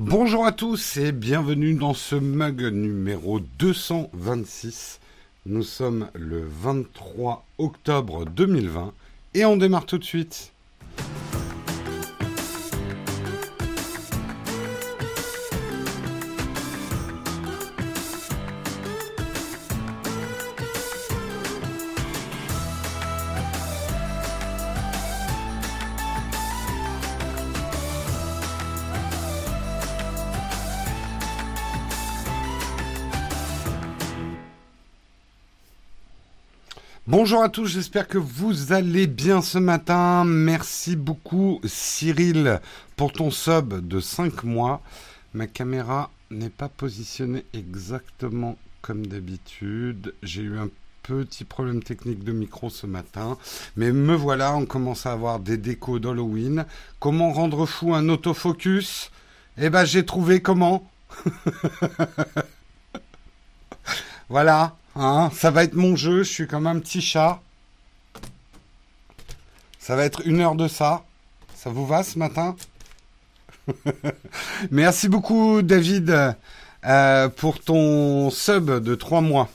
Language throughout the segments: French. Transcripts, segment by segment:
Bonjour à tous et bienvenue dans ce mug numéro 226. Nous sommes le 23 octobre 2020 et on démarre tout de suite. Bonjour à tous, j'espère que vous allez bien ce matin. Merci beaucoup Cyril pour ton sub de 5 mois. Ma caméra n'est pas positionnée exactement comme d'habitude. J'ai eu un petit problème technique de micro ce matin. Mais me voilà, on commence à avoir des décos d'Halloween. Comment rendre fou un autofocus? Eh ben j'ai trouvé comment? voilà, Hein, ça va être mon jeu, je suis comme un petit chat. Ça va être une heure de ça. Ça vous va ce matin? Merci beaucoup David euh, pour ton sub de trois mois.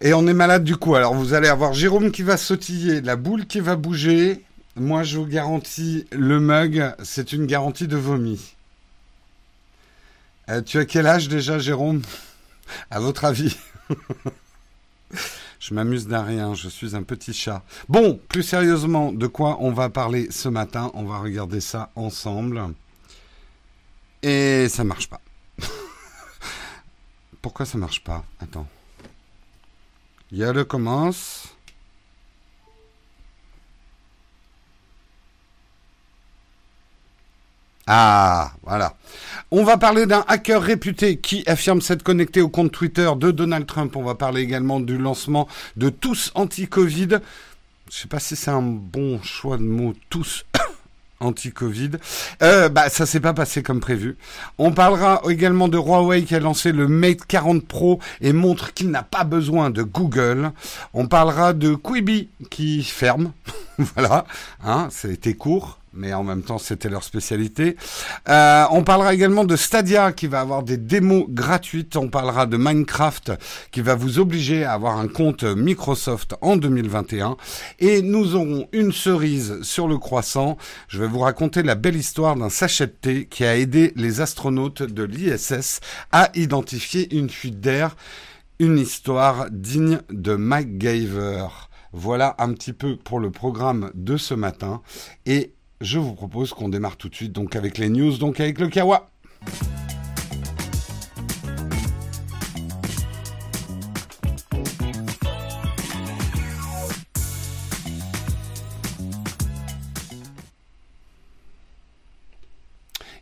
Et on est malade du coup. Alors vous allez avoir Jérôme qui va sautiller, la boule qui va bouger. Moi je vous garantis le mug, c'est une garantie de vomi. Euh, tu as quel âge déjà Jérôme? À votre avis Je m'amuse d'un rien, je suis un petit chat. Bon, plus sérieusement, de quoi on va parler ce matin? On va regarder ça ensemble. Et ça marche pas. Pourquoi ça marche pas? Attends. Il y a le commence. Ah, voilà. On va parler d'un hacker réputé qui affirme s'être connecté au compte Twitter de Donald Trump. On va parler également du lancement de tous anti-Covid. Je sais pas si c'est un bon choix de mots, tous anti-Covid. Euh, bah, ça s'est pas passé comme prévu. On parlera également de Huawei qui a lancé le Mate 40 Pro et montre qu'il n'a pas besoin de Google. On parlera de Quibi qui ferme. voilà, hein, c'était court mais en même temps c'était leur spécialité. Euh, on parlera également de Stadia qui va avoir des démos gratuites. On parlera de Minecraft qui va vous obliger à avoir un compte Microsoft en 2021. Et nous aurons une cerise sur le croissant. Je vais vous raconter la belle histoire d'un sachet de thé qui a aidé les astronautes de l'ISS à identifier une fuite d'air. Une histoire digne de MacGyver. Voilà un petit peu pour le programme de ce matin. Et je vous propose qu'on démarre tout de suite donc avec les news, donc avec le Kawa.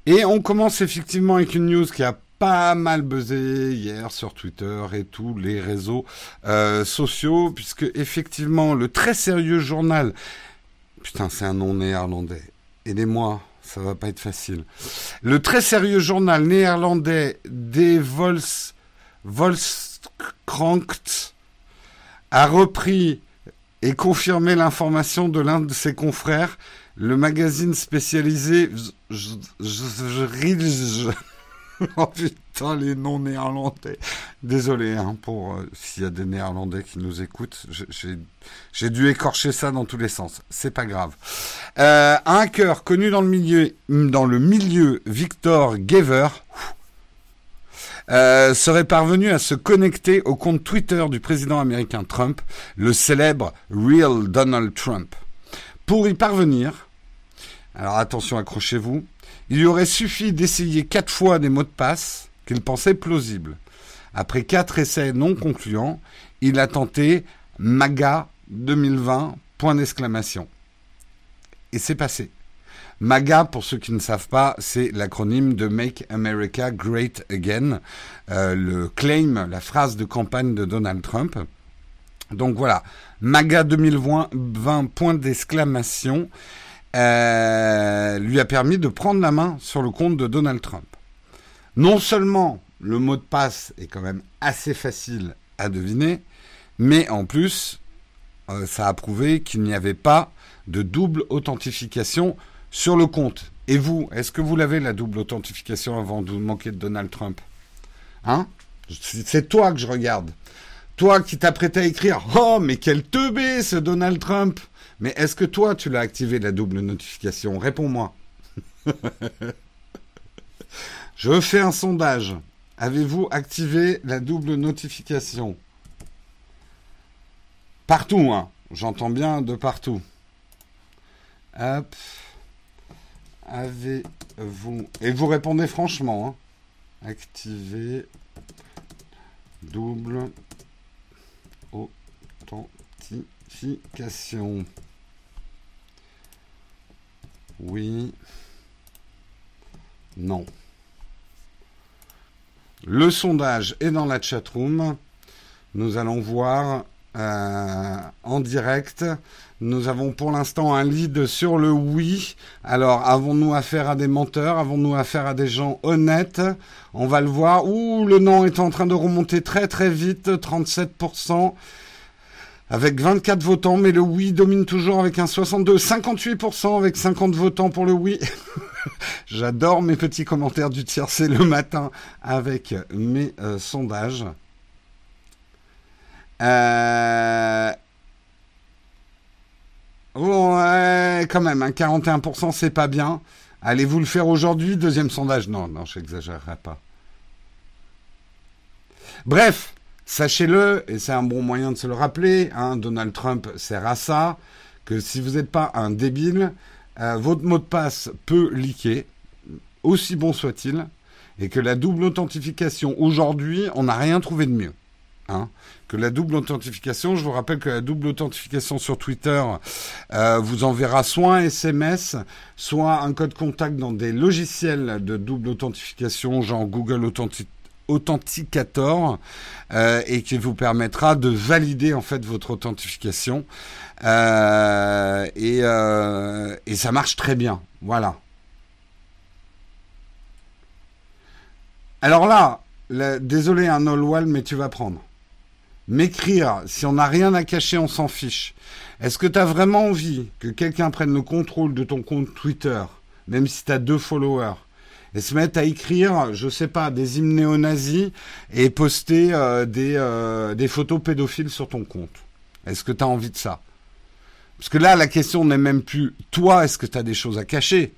Et on commence effectivement avec une news qui a pas mal buzzé hier sur Twitter et tous les réseaux euh, sociaux, puisque effectivement le très sérieux journal Putain, c'est un nom néerlandais. Aidez-moi, ça va pas être facile. Le très sérieux journal néerlandais des Vols, Volkskrant a repris et confirmé l'information de l'un de ses confrères, le magazine spécialisé oh putain, les noms néerlandais. Désolé hein, pour euh, s'il y a des néerlandais qui nous écoutent. J'ai dû écorcher ça dans tous les sens. C'est pas grave. Euh, un hacker connu dans le milieu, dans le milieu Victor Gever, euh, serait parvenu à se connecter au compte Twitter du président américain Trump, le célèbre Real Donald Trump. Pour y parvenir, alors attention, accrochez-vous, il lui aurait suffi d'essayer quatre fois des mots de passe qu'il pensait plausibles. Après quatre essais non concluants, il a tenté MAGA 2020, point d'exclamation. Et c'est passé. MAGA, pour ceux qui ne savent pas, c'est l'acronyme de Make America Great Again, euh, le claim, la phrase de campagne de Donald Trump. Donc voilà, MAGA 2020, point d'exclamation. Euh, lui a permis de prendre la main sur le compte de Donald Trump. Non seulement le mot de passe est quand même assez facile à deviner, mais en plus, euh, ça a prouvé qu'il n'y avait pas de double authentification sur le compte. Et vous, est-ce que vous l'avez la double authentification avant de vous manquer de Donald Trump? Hein? C'est toi que je regarde. Toi qui t'apprêtais à écrire Oh, mais quel teubé ce Donald Trump Mais est-ce que toi, tu l'as activé la double notification? Réponds-moi. je fais un sondage. Avez-vous activé la double notification? Partout, hein. J'entends bien de partout. Hop. Avez-vous. Et vous répondez franchement. Hein. Double authentification. Oui. Non. Le sondage est dans la chatroom. Nous allons voir euh, en direct. Nous avons pour l'instant un lead sur le oui. Alors, avons-nous affaire à des menteurs? Avons-nous affaire à des gens honnêtes? On va le voir. Ouh, le non est en train de remonter très très vite, 37%. Avec 24 votants, mais le oui domine toujours avec un 62, 58% avec 50 votants pour le oui. J'adore mes petits commentaires du tiercé le matin avec mes euh, sondages. Euh... Ouais, quand même, un 41%, c'est pas bien. Allez-vous le faire aujourd'hui? Deuxième sondage? Non, non, je n'exagérerai pas. Bref, sachez-le, et c'est un bon moyen de se le rappeler, hein, Donald Trump sert à ça, que si vous n'êtes pas un débile, euh, votre mot de passe peut liquer, aussi bon soit-il, et que la double authentification, aujourd'hui, on n'a rien trouvé de mieux. Hein, que la double authentification, je vous rappelle que la double authentification sur Twitter euh, vous enverra soit un SMS, soit un code contact dans des logiciels de double authentification, genre Google Authenticator, euh, et qui vous permettra de valider en fait votre authentification. Euh, et, et ça marche très bien. Voilà. Alors là, désolé un all wall, mais tu vas prendre m'écrire, si on n'a rien à cacher, on s'en fiche. Est-ce que tu as vraiment envie que quelqu'un prenne le contrôle de ton compte Twitter, même si tu as deux followers, et se mettre à écrire, je sais pas, des hymnes néo-nazis et poster euh, des, euh, des photos pédophiles sur ton compte. Est-ce que tu as envie de ça? Parce que là, la question n'est même plus toi, est-ce que tu as des choses à cacher?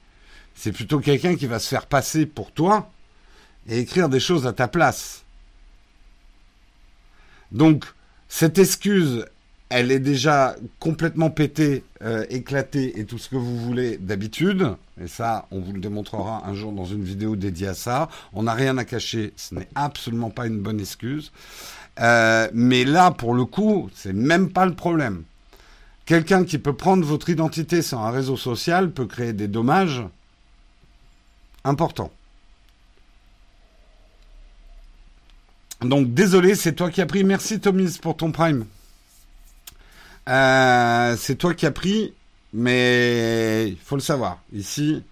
C'est plutôt quelqu'un qui va se faire passer pour toi et écrire des choses à ta place. Donc, cette excuse, elle est déjà complètement pétée, euh, éclatée et tout ce que vous voulez d'habitude. Et ça, on vous le démontrera un jour dans une vidéo dédiée à ça. On n'a rien à cacher, ce n'est absolument pas une bonne excuse. Euh, mais là, pour le coup, c'est même pas le problème. Quelqu'un qui peut prendre votre identité sur un réseau social peut créer des dommages importants. Donc désolé, c'est toi qui as pris. Merci Tomis pour ton prime. Euh, c'est toi qui as pris, mais il faut le savoir. Ici,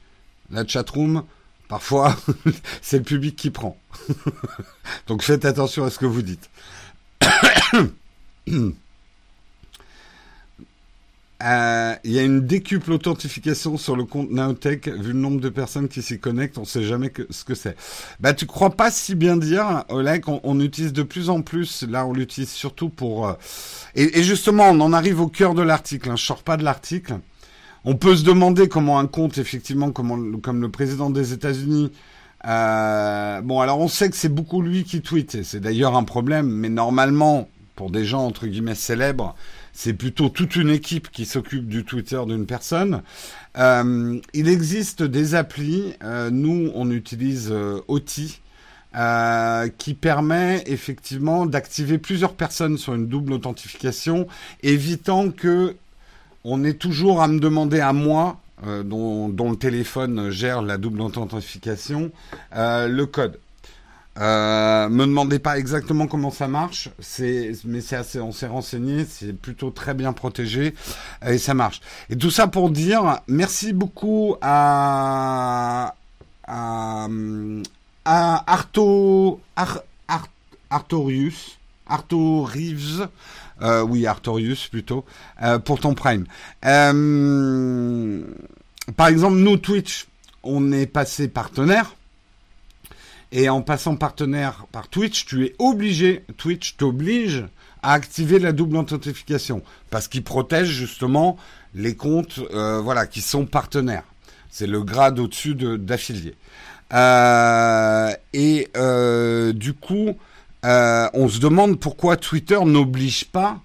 la chatroom, parfois, c'est le public qui prend. Donc faites attention à ce que vous dites. Euh, il y a une décuple authentification sur le compte Naotech. Vu le nombre de personnes qui s'y connectent, on sait jamais ce que c'est. Bah, tu crois pas si bien dire, Oleg. On, utilise de plus en plus. Là, on l'utilise surtout pour. Euh, et, justement, on en arrive au cœur de l'article. Hein. Je sors pas de l'article. On peut se demander comment un compte, effectivement, comme, comme le président des États-Unis. Euh, bon, alors on sait que c'est beaucoup lui qui tweet. C'est d'ailleurs un problème, mais normalement, pour des gens entre guillemets célèbres c'est plutôt toute une équipe qui s'occupe du Twitter d'une personne. Euh, il existe des applis, euh, nous on utilise euh, OTI, qui permet effectivement d'activer plusieurs personnes sur une double authentification, évitant que on ait toujours à me demander à moi, dont, le téléphone gère la double authentification, le code. Euh, me demandez pas exactement comment ça marche, mais c'est assez, on s'est renseigné, c'est plutôt très bien protégé et ça marche. Et tout ça pour dire merci beaucoup à à, à Arto Ar, Artorius Arto Reeves euh, oui Artorius plutôt euh, pour ton prime. Euh, par exemple, nous, Twitch, on est passé partenaire. Et en passant partenaire par Twitch, tu es obligé, Twitch t'oblige à activer la double authentification parce qu'il protège justement les comptes euh, voilà qui sont partenaires. C'est le grade au-dessus d'affiliés. Euh, et euh, du coup, on se demande pourquoi Twitter n'oblige pas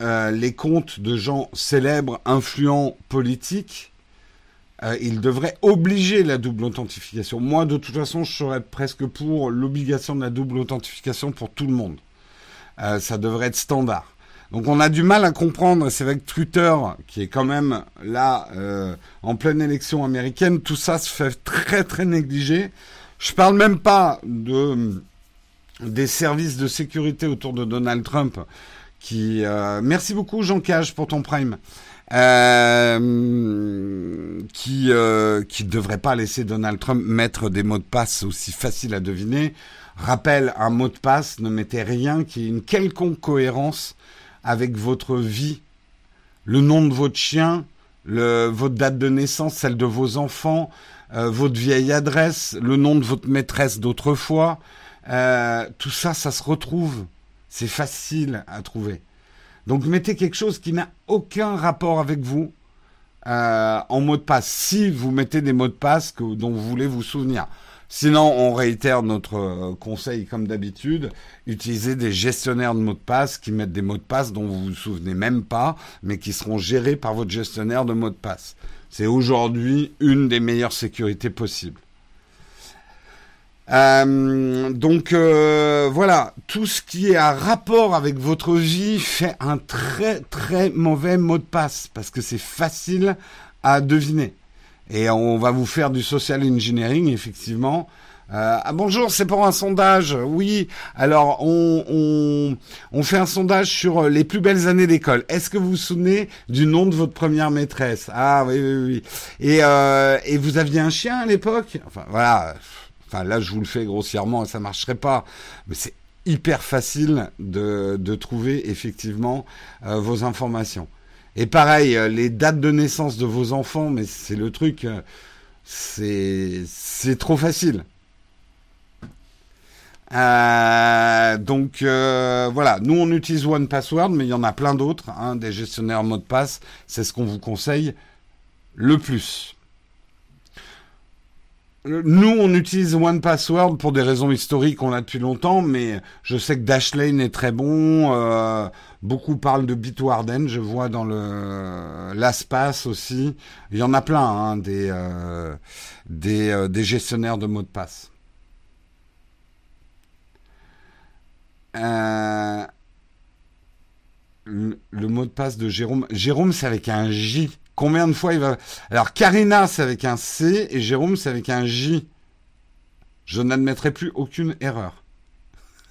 les comptes de gens célèbres, influents, politiques. Il devrait obliger la double authentification. Moi, de toute façon, je serais presque pour l'obligation de la double authentification pour tout le monde. Euh, ça devrait être standard. Donc on a du mal à comprendre, c'est que Twitter, qui est quand même là euh, en pleine élection américaine, tout ça se fait très très négligé. Je parle même pas de des services de sécurité autour de Donald Trump qui euh, merci beaucoup Jean Cage pour ton prime euh, qui euh, qui devrait pas laisser Donald Trump mettre des mots de passe aussi faciles à deviner Rappel, un mot de passe ne mettez rien qui ait une quelconque cohérence avec votre vie, le nom de votre chien, le, votre date de naissance, celle de vos enfants, euh, votre vieille adresse, le nom de votre maîtresse d'autrefois. Euh, tout ça, ça se retrouve. C'est facile à trouver. Donc mettez quelque chose qui n'a aucun rapport avec vous euh, en mot de passe. Si vous mettez des mots de passe dont vous voulez vous souvenir. Sinon, on réitère notre euh, conseil comme d'habitude, utilisez des gestionnaires de mots de passe qui mettent des mots de passe dont vous vous souvenez même pas, mais qui seront gérés par votre gestionnaire de mots de passe. C'est aujourd'hui une des meilleures sécurités possibles. Euh, donc euh, voilà, tout ce qui est à rapport avec votre vie fait un très très mauvais mot de passe parce que c'est facile à deviner. Et on va vous faire du social engineering, effectivement. Euh, ah bonjour, c'est pour un sondage. Oui, alors on, on, on, fait un sondage sur les plus belles années d'école. Est-ce que vous vous souvenez du nom de votre première maîtresse? Ah oui, oui, oui. Et, euh, et vous aviez un chien à l'époque? Enfin voilà. Enfin là, je vous le fais grossièrement, ça marcherait pas. Mais c'est hyper facile de, trouver effectivement euh, vos informations. Et pareil, euh, les dates de naissance de vos enfants, mais c'est le truc, euh, c'est trop facile. Donc voilà, nous on utilise One Password, mais il y en a plein d'autres, hein, des gestionnaires mot de passe. C'est ce qu'on vous conseille le plus. Nous, on utilise One Password pour des raisons historiques, on l'a depuis longtemps, mais je sais que Dashlane est très bon. Euh, beaucoup parlent de Bitwarden, je vois dans le l'ASPAS aussi. Il y en a plein, hein, des, euh, euh, des, gestionnaires de mots de passe. le, le mot de passe de Jérôme. Jérôme, c'est avec un J. Combien de fois il va... Alors Karina, c'est avec un C et Jérôme, c'est avec un J. Je n'admettrai plus aucune erreur.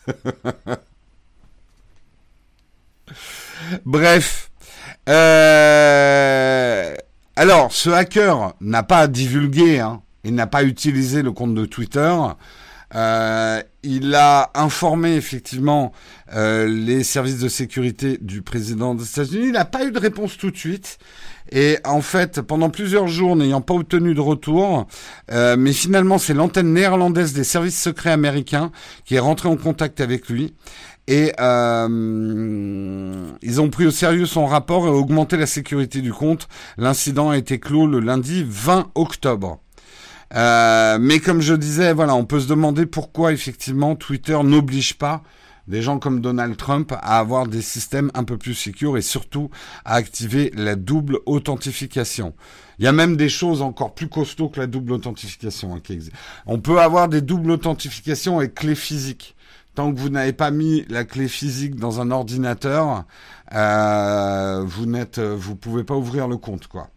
Bref. Euh, alors, ce hacker n'a pas divulgué, hein. il n'a pas utilisé le compte de Twitter. Euh, il a informé effectivement euh, les services de sécurité du président des États-Unis. Il n'a pas eu de réponse tout de suite. Et en fait, pendant plusieurs jours, n'ayant pas obtenu de retour, euh, mais finalement, c'est l'antenne néerlandaise des services secrets américains qui est rentrée en contact avec lui. Et euh, ils ont pris au sérieux son rapport et augmenté la sécurité du compte. L'incident a été clos le lundi 20 octobre. Euh, mais comme je disais, voilà, on peut se demander pourquoi effectivement Twitter n'oblige pas des gens comme Donald Trump à avoir des systèmes un peu plus sécurs et surtout à activer la double authentification. Il y a même des choses encore plus costauds que la double authentification hein, qui. On peut avoir des doubles authentifications avec clé physique. Tant que vous n'avez pas mis la clé physique dans un ordinateur, euh, vous n'êtes, vous pouvez pas ouvrir le compte, quoi.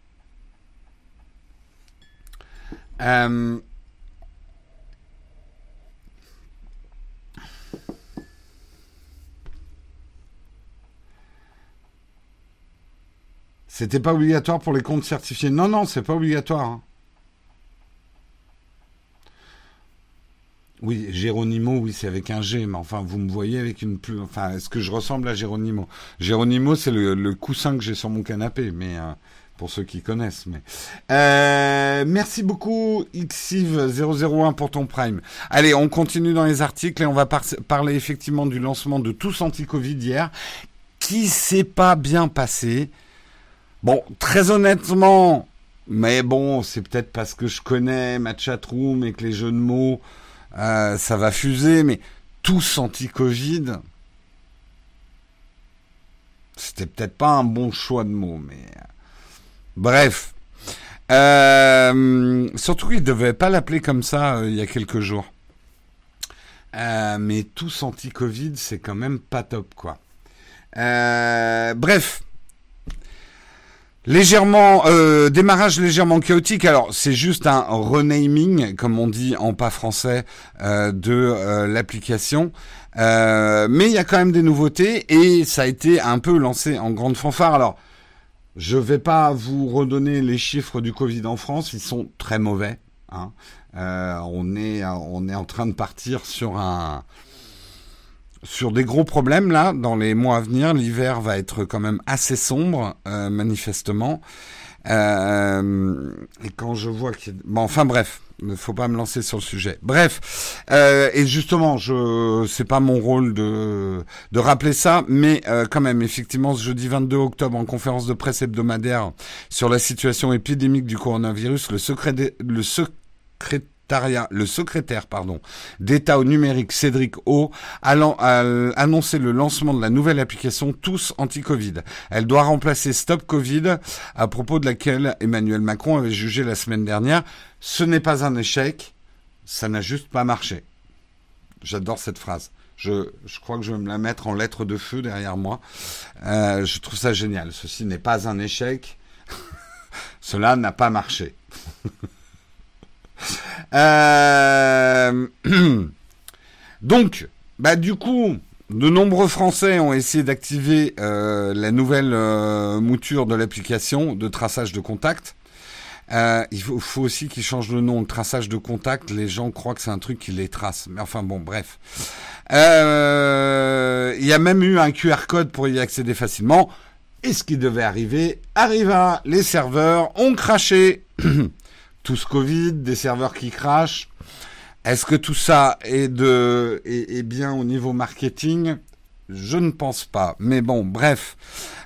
Euh, C'était pas obligatoire pour les comptes certifiés. Non, non, c'est pas obligatoire. Hein. Oui, Géronimo, oui, c'est avec un G, mais enfin, vous me voyez avec une plus. Enfin, est-ce que je ressemble à Géronimo Géronimo, c'est le, coussin que j'ai sur mon canapé, mais, euh, pour ceux qui connaissent. Euh, merci beaucoup Xiv001 pour ton prime. Allez, on continue dans les articles et on va parler effectivement du lancement de tous anti-Covid hier, qui s'est pas bien passé? Bon, très honnêtement, mais bon, c'est peut-être parce que je connais ma chatroom et que les jeux de mots, euh, ça va fuser, mais tous anti-Covid, c'était peut-être pas un bon choix de mots, mais euh, bref. Euh, surtout qu'il ne devait pas l'appeler comme ça il y a quelques jours. mais tous anti-Covid, c'est quand même pas top, quoi. bref, Légèrement, euh, démarrage légèrement chaotique. Alors, c'est juste un renaming, comme on dit en pas français, euh, de euh, l'application. mais il y a quand même des nouveautés et ça a été un peu lancé en grande fanfare. Alors, je vais pas vous redonner les chiffres du Covid en France, ils sont très mauvais. Hein. on est on est en train de partir sur un sur des gros problèmes là dans les mois à venir. L'hiver va être quand même assez sombre, euh, manifestement. Euh, et quand je vois qu'il... Bon, enfin bref, ne faut pas me lancer sur le sujet. Bref, euh, et justement, je c'est pas mon rôle de de rappeler ça, mais euh, quand même, effectivement, ce jeudi 22 octobre, en conférence de presse hebdomadaire sur la situation épidémique du coronavirus, le secret le le secrétaire d'État au numérique Cédric O a, annoncé le lancement de la nouvelle application Tous Anti-Covid. Elle doit remplacer Stop Covid, à propos de laquelle Emmanuel Macron avait jugé la semaine dernière. Ce n'est pas un échec, ça n'a juste pas marché. J'adore cette phrase. Je, je, crois que je vais me la mettre en lettres de feu derrière moi. Euh, je trouve ça génial. Ceci n'est pas un échec. Cela n'a pas marché. Euh, donc, bah du coup, de nombreux Français ont essayé d'activer euh, la nouvelle euh, mouture de l'application de traçage de contact. il faut, aussi qu'ils changent le nom de traçage de contact. Les gens croient que c'est un truc qui les trace. Mais enfin bon, bref. il y a même eu un QR code pour y accéder facilement. Et ce qui devait arriver arriva. Les serveurs ont craché. Tous Covid, des serveurs qui crachent. Est-ce que tout ça est, de, est, bien au niveau marketing? Je ne pense pas. Mais bon, bref.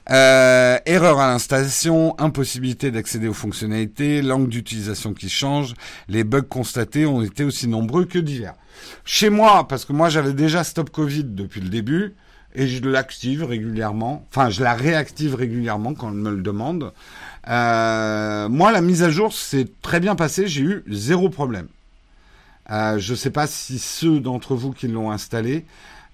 Euh, erreur à l'installation, impossibilité d'accéder aux fonctionnalités, langue d'utilisation qui change. Les bugs constatés ont été aussi nombreux que divers. Chez moi, parce que moi j'avais déjà Stop Covid depuis le début, et je l'active régulièrement, enfin je la réactive régulièrement quand on me le demande. Euh, moi, la mise à jour s'est très bien passée, j'ai eu zéro problème. Euh, je ne sais pas si ceux d'entre vous qui l'ont installé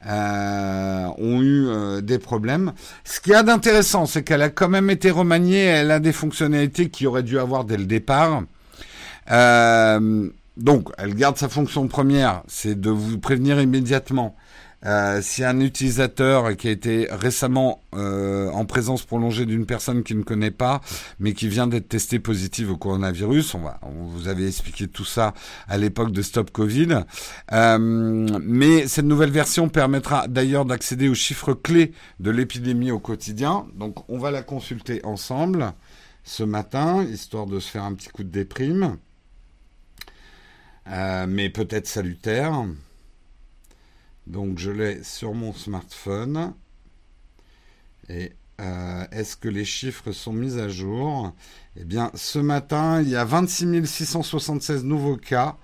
euh, ont eu euh, des problèmes. Ce qu'il y a d'intéressant, c'est qu'elle a quand même été remaniée, elle a des fonctionnalités qu'il aurait dû avoir dès le départ. donc, elle garde sa fonction première, c'est de vous prévenir immédiatement euh, si un utilisateur qui a été récemment euh, en présence prolongée d'une personne qu'il ne connaît pas, mais qui vient d'être testé positive au coronavirus, on, va, on vous avait expliqué tout ça à l'époque de Stop Covid. Euh, mais cette nouvelle version permettra d'ailleurs d'accéder aux chiffres clés de l'épidémie au quotidien. Donc on va la consulter ensemble ce matin, histoire de se faire un petit coup de déprime, mais peut-être salutaire. Donc je l'ai sur mon smartphone. Et euh, est-ce que les chiffres sont mis à jour? Eh bien, ce matin, il y a 26 676 nouveaux cas.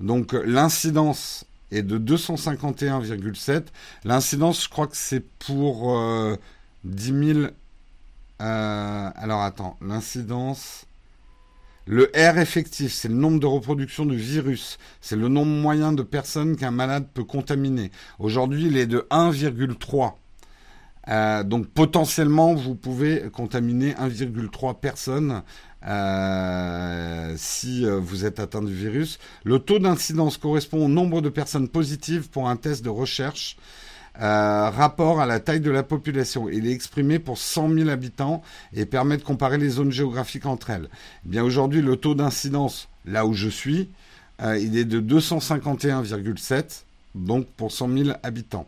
Donc l'incidence est de 251,7. L'incidence, je crois que c'est pour 10 euh, 000... Euh, alors attends, l'incidence... Le R effectif, c'est le nombre de reproductions du virus. C'est le nombre moyen de personnes qu'un malade peut contaminer. Aujourd'hui, il est de 1,3. Euh, donc potentiellement, vous pouvez contaminer 1,3 personnes euh, si euh, vous êtes atteint du virus. Le taux d'incidence correspond au nombre de personnes positives pour un test de recherche. Euh, rapport à la taille de la population. Il est exprimé pour 100 000 habitants et permet de comparer les zones géographiques entre elles. Eh bien aujourd'hui, le taux d'incidence, là où je suis, euh, il est de 251,7, donc pour 100 000 habitants.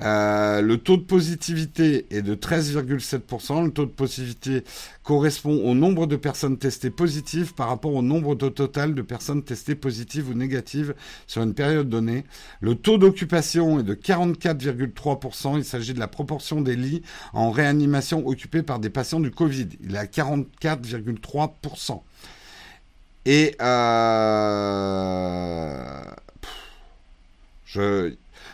Euh, le taux de positivité est de 13,7%. Le taux de positivité correspond au nombre de personnes testées positives par rapport au nombre total de personnes testées positives ou négatives sur une période donnée. Le taux d'occupation est de 44,3%. Il s'agit de la proportion des lits en réanimation occupés par des patients du Covid. Il est à 44,3%. Et euh,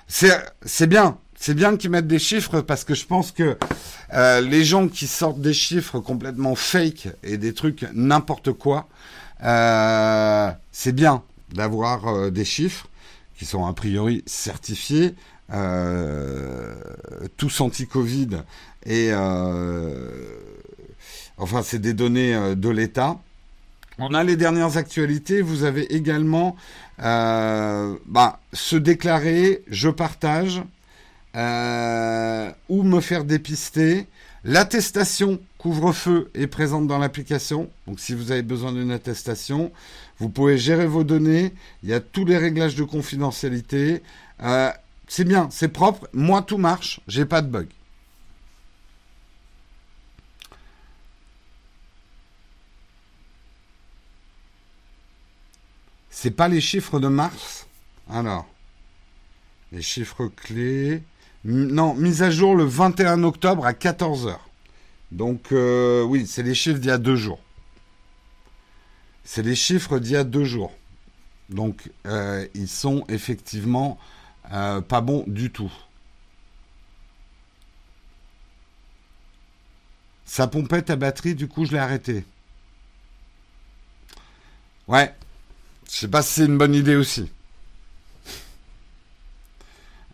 c'est bien, c'est bien qu'ils mettent des chiffres parce que je pense que euh, les gens qui sortent des chiffres complètement fake et des trucs n'importe quoi, euh, c'est bien d'avoir euh, des chiffres qui sont a priori certifiés, tous anti-Covid et enfin c'est des données de l'État. On a les dernières actualités. Vous avez également euh, bah, se déclarer, je partage, euh, ou me faire dépister. L'attestation couvre-feu est présente dans l'application. Donc si vous avez besoin d'une attestation, vous pouvez gérer vos données. Il y a tous les réglages de confidentialité. Euh, c'est bien, c'est propre. Moi, tout marche. J'ai pas de bug. C'est pas les chiffres de mars? Alors, les chiffres clés. Non, mise à jour le 21 octobre à 14h. Donc, euh, oui, c'est les chiffres d'il y a deux jours. C'est les chiffres d'il y a deux jours. Donc, euh, ils sont effectivement euh, pas bons du tout. Ça pompait ta batterie, du coup, je l'ai arrêté. Ouais, je sais pas si c'est une bonne idée aussi.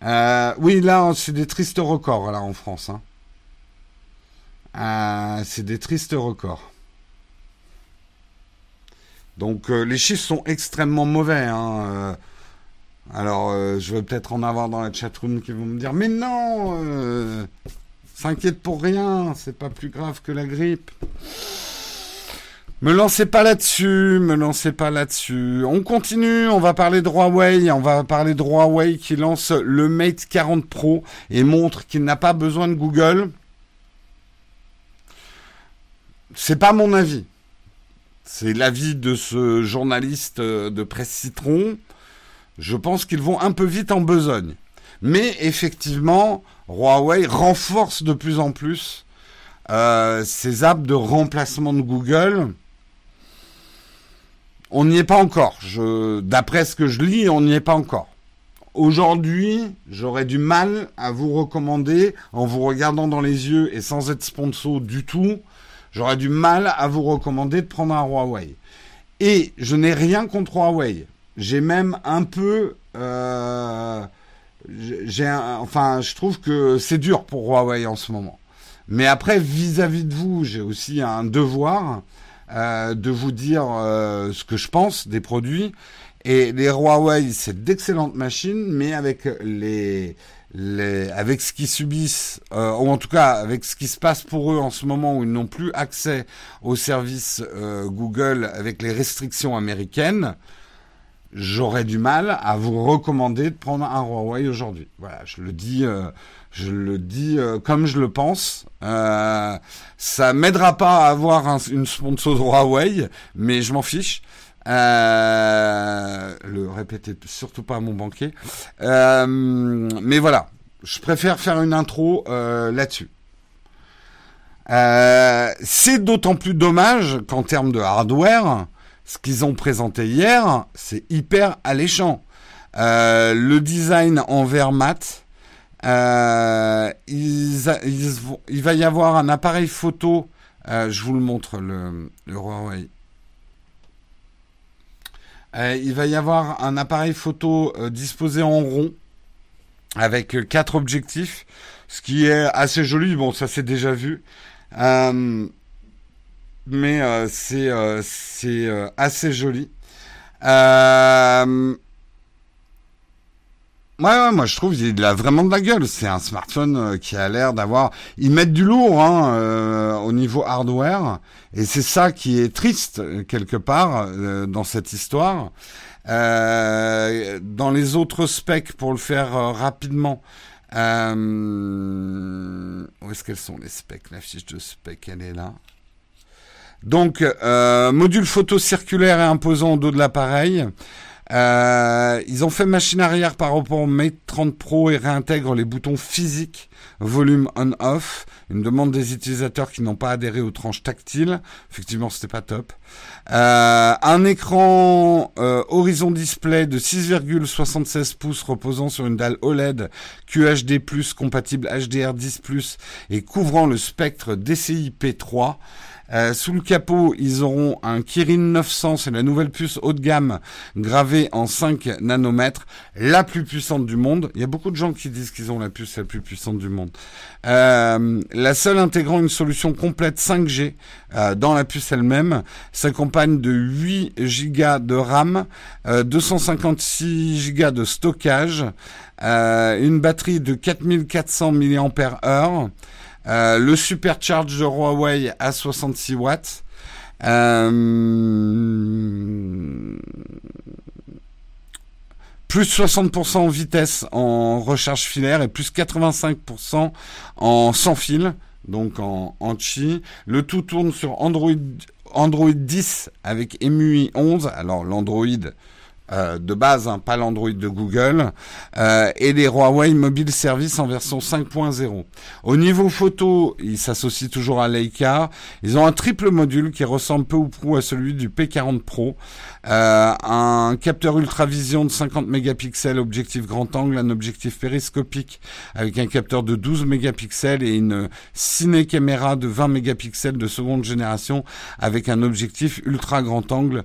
Euh, oui, là, c'est des tristes records, là, en France. Hein. Euh, c'est des tristes records. Donc, euh, les chiffres sont extrêmement mauvais. Hein. alors, je vais peut-être en avoir dans la chatroom qui vont me dire Mais non S'inquiète pour rien, c'est pas plus grave que la grippe. Me lancez pas là-dessus, me lancez pas là-dessus. On continue, on va parler de Huawei, on va parler de Huawei qui lance le Mate 40 Pro et montre qu'il n'a pas besoin de Google. C'est pas mon avis. C'est l'avis de ce journaliste de presse Citron. Je pense qu'ils vont un peu vite en besogne. Mais effectivement, Huawei renforce de plus en plus euh, ses apps de remplacement de Google on n'y est pas encore. d'après ce que je lis, on n'y est pas encore. Aujourd'hui, j'aurais du mal à vous recommander, en vous regardant dans les yeux et sans être sponsor du tout, j'aurais du mal à vous recommander de prendre un Huawei. Et je n'ai rien contre Huawei. J'ai même un peu, euh, enfin, je trouve que c'est dur pour Huawei en ce moment. Mais après, vis-à-vis de vous, j'ai aussi un devoir euh, de vous dire euh, ce que je pense des produits. Et les Huawei, c'est d'excellentes machines, mais avec les, les, avec ce qu'ils subissent, euh, ou en tout cas avec ce qui se passe pour eux en ce moment où ils n'ont plus accès aux services Google avec les restrictions américaines, j'aurais du mal à vous recommander de prendre un Huawei aujourd'hui. Voilà, je le dis, je le dis comme je le pense. Euh, ça m'aidera pas à avoir une sponsor de Huawei, mais je m'en fiche. Euh, le répétez surtout pas à mon banquier. Euh, mais voilà, je préfère faire une intro là-dessus. c'est d'autant plus dommage qu'en termes de hardware, ce qu'ils ont présenté hier, c'est hyper alléchant. le design en verre mat, euh, il va y avoir un appareil photo. Euh, je vous le montre, le, le Huawei. Euh, il va y avoir un appareil photo disposé en rond avec quatre objectifs, ce qui est assez joli. Bon, ça c'est déjà vu. mais c'est c'est assez joli. Euh, Ouais, ouais, moi je trouve qu'il a vraiment de la gueule. C'est un smartphone euh, qui a l'air d'avoir. Ils mettent du lourd hein, euh, au niveau hardware, et c'est ça qui est triste euh, quelque part dans cette histoire. dans les autres specs, pour le faire rapidement, Euh, où est-ce qu'elles sont les specs? La fiche de spec, elle est là. Donc, euh, module photo circulaire et imposant au dos de l'appareil. Euh, ils ont fait machine arrière par rapport au Mate 30 Pro et réintègrent les boutons physiques volume on-off. Une demande des utilisateurs qui n'ont pas adhéré aux tranches tactiles. Effectivement, c'était pas top. Euh, un écran euh, Horizon Display de 6,76 pouces reposant sur une dalle OLED QHD+, compatible HDR10+, et couvrant le spectre DCI P3. Euh, sous le capot, ils auront un Kirin 900, c'est la nouvelle puce haut de gamme gravée en 5 nanomètres, la plus puissante du monde. Il y a beaucoup de gens qui disent qu'ils ont la puce la plus puissante du monde. Euh, la seule intégrant une solution complète 5G euh, dans la puce elle-même, s'accompagne de 8 Go de RAM, 256 Go de stockage, une batterie de 4400 mAh. Euh, le supercharge de Huawei à 66 watts. Euh, plus 60% en vitesse en recharge filaire et plus 85% en sans fil, donc en, Qi. Le tout tourne sur Android, Android 10 avec EMUI 11. Alors l'Android euh, de base, hein, pas l'Android de Google, euh, et les Huawei Mobile Service en version 5.0. Au niveau photo, ils s'associent toujours à Leica. Ils ont un triple module qui ressemble peu ou prou à celui du P40 Pro. Euh, un capteur ultra vision de 50 mégapixels, objectif grand angle, un objectif périscopique avec un capteur de 12 mégapixels et une ciné caméra de 20 mégapixels de seconde génération avec un objectif ultra grand angle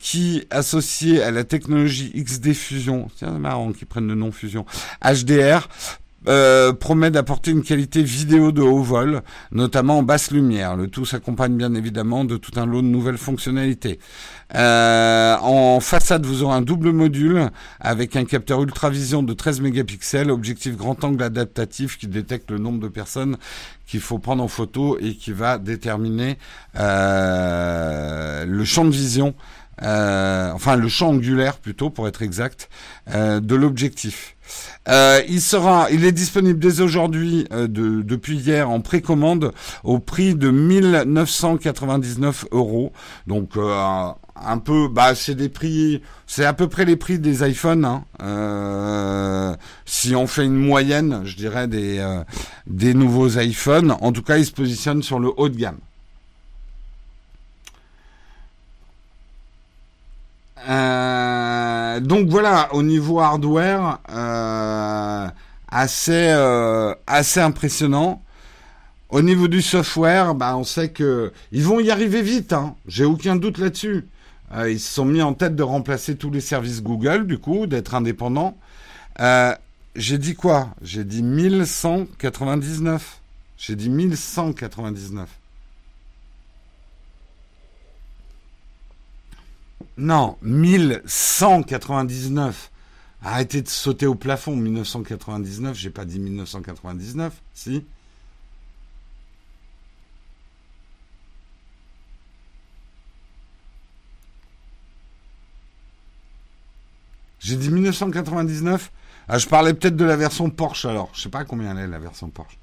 qui associé à la technologie XD Fusion, c'est marrant qu'ils prennent le nom Fusion, HDR, euh, promet d'apporter une qualité vidéo de haut vol, notamment en basse lumière. Le tout s'accompagne bien évidemment de tout un lot de nouvelles fonctionnalités. Euh, en façade, vous aurez un double module avec un capteur ultra-vision de 13 mégapixels, objectif grand angle adaptatif qui détecte le nombre de personnes qu'il faut prendre en photo et qui va déterminer euh, le champ de vision euh, enfin le champ angulaire plutôt pour être exact, euh, de l'objectif. Euh, il sera, il est disponible dès aujourd'hui, de, depuis hier, en précommande au prix de 1999 euros. Donc un peu, bah c'est des prix, c'est à peu près les prix des iPhones. Hein. si on fait une moyenne, je dirais des des nouveaux iPhones. En tout cas, ils se positionnent sur le haut de gamme. Euh, donc voilà, au niveau hardware, euh, assez euh, assez impressionnant. Au niveau du software, bah on sait que ils vont y arriver vite. Hein. J'ai aucun doute là-dessus. ils se sont mis en tête de remplacer tous les services Google, du coup, d'être indépendants. J'ai dit quoi? J'ai dit 1199. J'ai dit 1199. Non, 1199. Arrêtez de sauter au plafond. 1999, j'ai pas dit 1999, si J'ai dit 1999 ah, Je parlais peut-être de la version Porsche alors. Je sais pas combien elle est la version Porsche.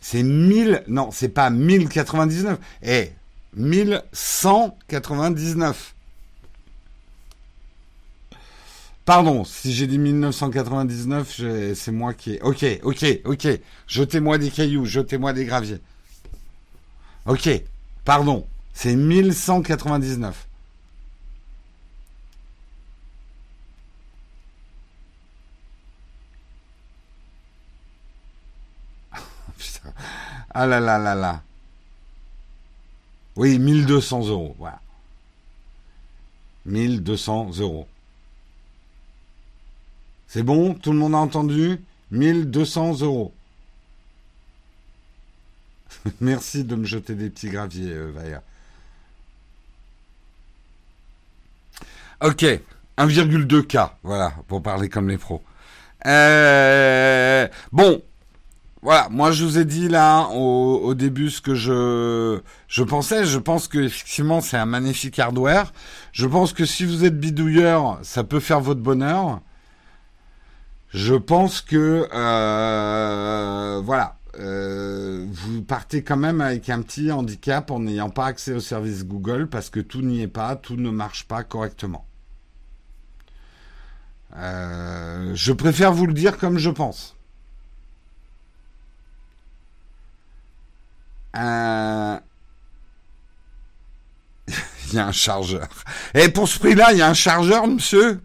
C'est 1000... Non, c'est pas 1099. Eh, 1199. Pardon, si j'ai dit 1999, c'est moi qui ai... Ok, ok, ok. Jetez-moi des cailloux, jetez-moi des graviers. Ok, pardon. C'est 1199. Ah là là là là. Oui, 1200 euros. Voilà. 1200 euros. C'est bon? Tout le monde a entendu? 1200 euros. Merci de me jeter des petits graviers, euh, Vaya. Ok, 1,2K, voilà, pour parler comme les pros. Euh, bon, voilà, moi je vous ai dit là au, début ce que je, je pensais. Je pense que effectivement c'est un magnifique hardware. Je pense que si vous êtes bidouilleur, ça peut faire votre bonheur. Je pense que euh, voilà, euh, vous partez quand même avec un petit handicap en n'ayant pas accès au service Google parce que tout n'y est pas, tout ne marche pas correctement. Euh, je préfère vous le dire comme je pense. Il y a un chargeur. Et pour ce prix-là, il y a un chargeur, monsieur?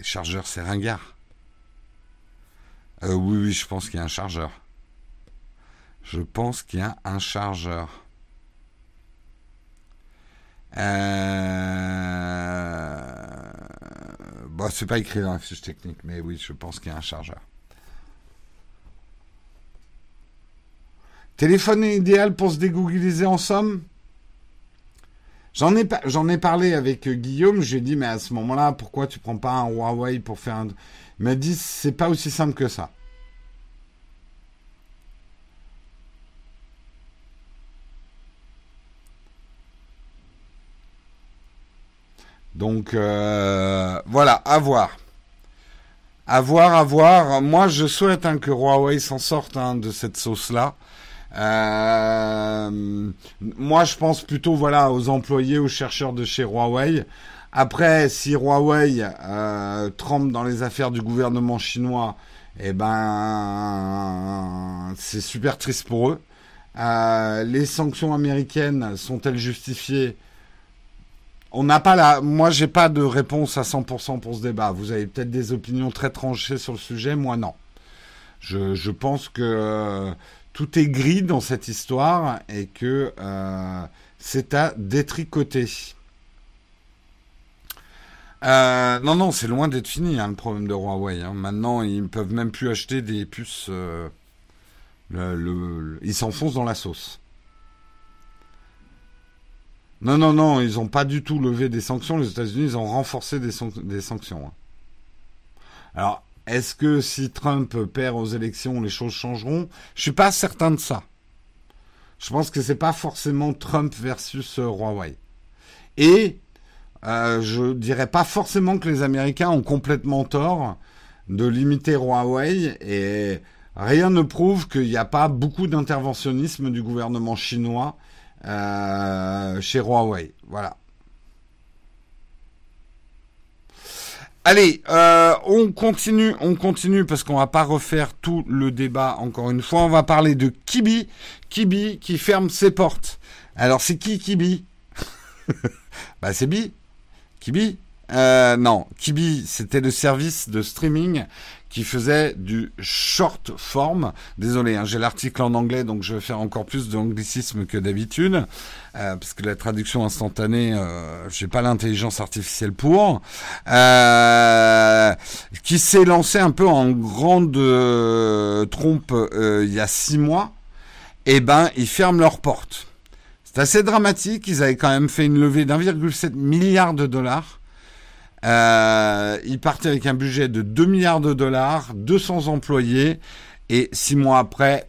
Les chargeurs, c'est ringard. Euh, oui, oui, je pense qu'il y a un chargeur. Je pense qu'il y a un chargeur. Euh... Bon, c'est pas écrit dans la fiche technique, mais oui, je pense qu'il y a un chargeur. Téléphone idéal pour se dégoogliser en somme? J'en ai, parlé avec euh, Guillaume, je lui dit, mais à ce moment-là, pourquoi tu prends pas un Huawei pour faire un... Il m'a dit, c'est pas aussi simple que ça. Donc euh, voilà, à voir. À voir, à voir. Moi, je souhaite hein, que Huawei s'en sorte hein, de cette sauce-là. Euh, moi, je pense plutôt voilà aux employés, aux chercheurs de chez Huawei. Après, si Huawei euh, trempe dans les affaires du gouvernement chinois, eh ben, c'est super triste pour eux. Euh, les sanctions américaines sont-elles justifiées? On n'a pas la. Moi, j'ai pas de réponse à 100% pour ce débat. Vous avez peut-être des opinions très tranchées sur le sujet. Moi, non. Je, je pense que tout est gris dans cette histoire et que euh, c'est à détricoter. Euh, non, non, c'est loin d'être fini hein, le problème de Huawei. Hein. Maintenant, ils ne peuvent même plus acheter des puces. Euh, ils s'enfoncent dans la sauce. Non, non, non, ils n'ont pas du tout levé des sanctions. Les États-Unis, ils ont renforcé des, sanctions. Hein. Alors, est-ce que si Trump perd aux élections, les choses changeront? Je suis pas certain de ça. Je pense que c'est pas forcément Trump versus euh, Huawei. Et euh, je dirais pas forcément que les Américains ont complètement tort de limiter Huawei et rien ne prouve qu'il n'y a pas beaucoup d'interventionnisme du gouvernement chinois euh, chez Huawei. Voilà. Allez, euh, on continue, on continue parce qu'on va pas refaire tout le débat encore une fois. On va parler de Kibi, Kibi qui ferme ses portes. Alors c'est qui Kibi? Bah c'est Bi, Kibi? Euh, non, Kibi, c'était le service de streaming qui faisait du short form. Désolé, hein, j'ai l'article en anglais, donc je vais faire encore plus d'anglicisme que d'habitude, euh, parce que la traduction instantanée, euh, j'ai pas l'intelligence artificielle pour. Euh, qui s'est lancé un peu en grande euh, trompe euh, il y a six mois. Eh ben, ils ferment leurs portes. C'est assez dramatique. Ils avaient quand même fait une levée d'1,7 milliard de dollars. Euh, il partait avec un budget de 2 milliards de dollars, 200 employés, et six mois après.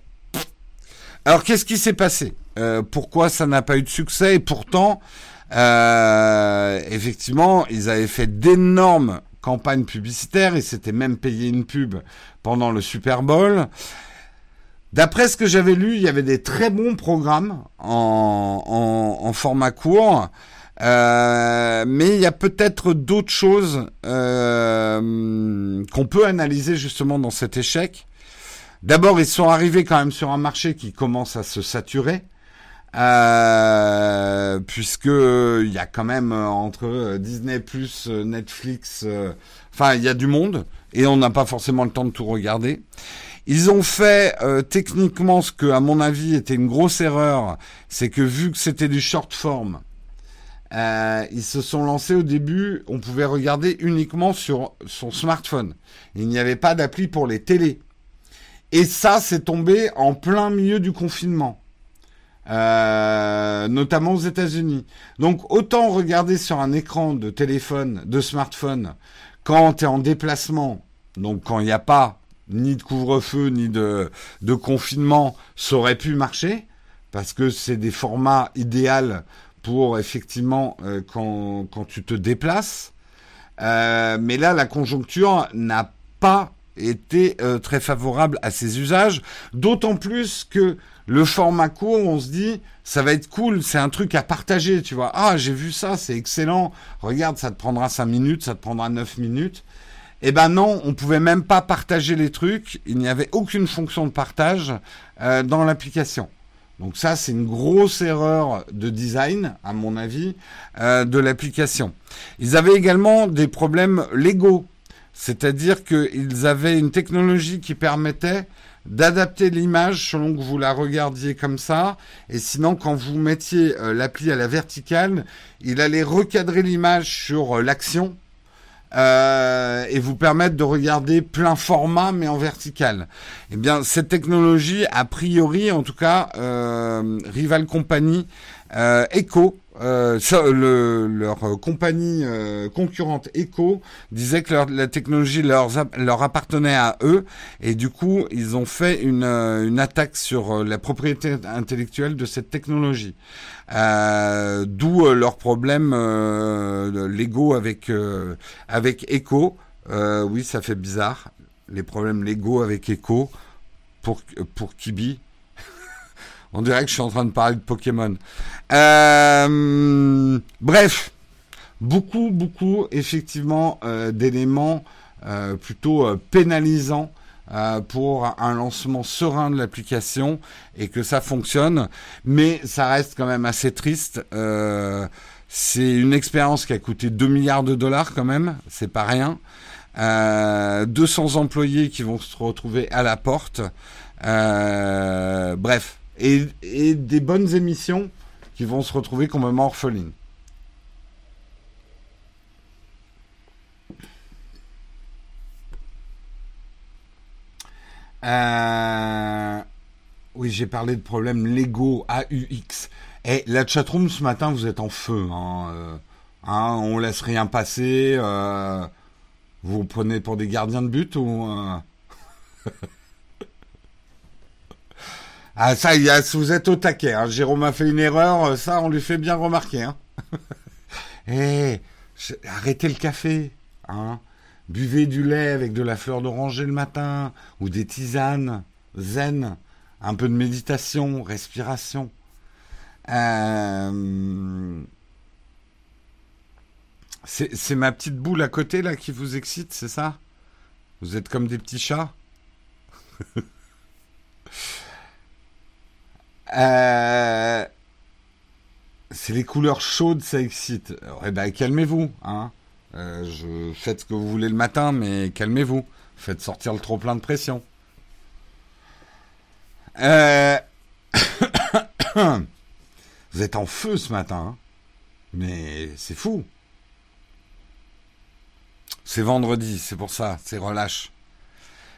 Alors qu'est-ce qui s'est passé? Euh, Pourquoi ça n'a pas eu de succès? Et pourtant, euh, effectivement, ils avaient fait d'énormes campagnes publicitaires. Ils s'étaient même payé une pub pendant le Super Bowl. D'après ce que j'avais lu, il y avait des très bons programmes en, format court. Euh, mais il y a peut-être d'autres choses euh, qu'on peut analyser justement dans cet échec. D'abord, ils sont arrivés quand même sur un marché qui commence à se saturer. Euh, puisque il y a quand même entre Disney plus Netflix, enfin il y a du monde et on n'a pas forcément le temps de tout regarder. Ils ont fait techniquement ce que, à mon avis, était une grosse erreur, c'est que vu que c'était du short form, euh, ils se sont lancés au début, on pouvait regarder uniquement sur son smartphone. Il n'y avait pas d'appli pour les télés. Et ça, c'est tombé en plein milieu du confinement. Euh, notamment aux États-Unis. Donc autant regarder sur un écran de téléphone, de smartphone, quand tu es en déplacement, donc quand il n'y a pas ni de couvre-feu, ni de, de confinement, ça aurait pu marcher, parce que c'est des formats idéaux pour effectivement euh, quand, quand, tu te déplaces. Euh, mais là, la conjoncture n'a pas été euh, très favorable à ces usages, d'autant plus que le format court, on se dit, ça va être cool, c'est un truc à partager, tu vois. Ah, j'ai vu ça, c'est excellent. Regarde, ça te prendra 5 minutes, ça te prendra 9 minutes. Eh ben non, on pouvait même pas partager les trucs. Il n'y avait aucune fonction de partage dans l'application. Donc ça, c'est une grosse erreur de design, à mon avis, euh, de l'application. Ils avaient également des problèmes légaux, c'est-à-dire qu'ils avaient une technologie qui permettait d'adapter l'image selon que vous la regardiez comme ça, et sinon quand vous mettiez euh, l'appli à la verticale, il allait recadrer l'image sur euh, l'action euh, et vous permettre de regarder plein format mais en vertical. Eh bien, cette technologie, a priori, en tout cas, euh, Rival Company, euh, Echo, euh, le, leur compagnie euh, concurrente Echo disait que la technologie leur, appartenait à eux et du coup ils ont fait une, euh, attaque sur euh, la propriété intellectuelle de cette technologie. Euh, D'où leur problème légaux avec avec Echo. oui, ça fait bizarre. Les problèmes légaux avec Echo pour pour Kibi. On dirait que je suis en train de parler de Pokémon. Euh, bref, beaucoup, beaucoup, effectivement, euh, d'éléments euh, plutôt pénalisants pour un lancement serein de l'application et que ça fonctionne. Mais ça reste quand même assez triste. C'est une expérience qui a coûté 2 milliards de dollars quand même, c'est pas rien. Euh, 200 employés qui vont se retrouver à la porte. Bref, et, des bonnes émissions qui vont se retrouver complètement orphelines. Euh, oui, j'ai parlé de problèmes légaux AUX. Et la chatroom ce matin, vous êtes en feu. Hein, euh, hein, on laisse rien passer. Euh, vous vous prenez pour des gardiens de but ou euh? Ah, ça, y a, vous êtes au taquet. Hein. Jérôme a fait une erreur, ça, on lui fait bien remarquer. Hein. Eh, arrêtez le café. Hein. Buvez du lait avec de la fleur d'oranger le matin, ou des tisanes, zen, un peu de méditation, respiration. Euh... C'est ma petite boule à côté, là, qui vous excite, c'est ça? Vous êtes comme des petits chats? Euh, c'est les couleurs chaudes, ça excite. Eh ben, calmez-vous, hein. Euh, je faites ce que vous voulez le matin, mais calmez-vous. Faites sortir le trop plein de pression. Euh... vous êtes en feu ce matin, hein. mais c'est fou. C'est vendredi, c'est pour ça, c'est relâche.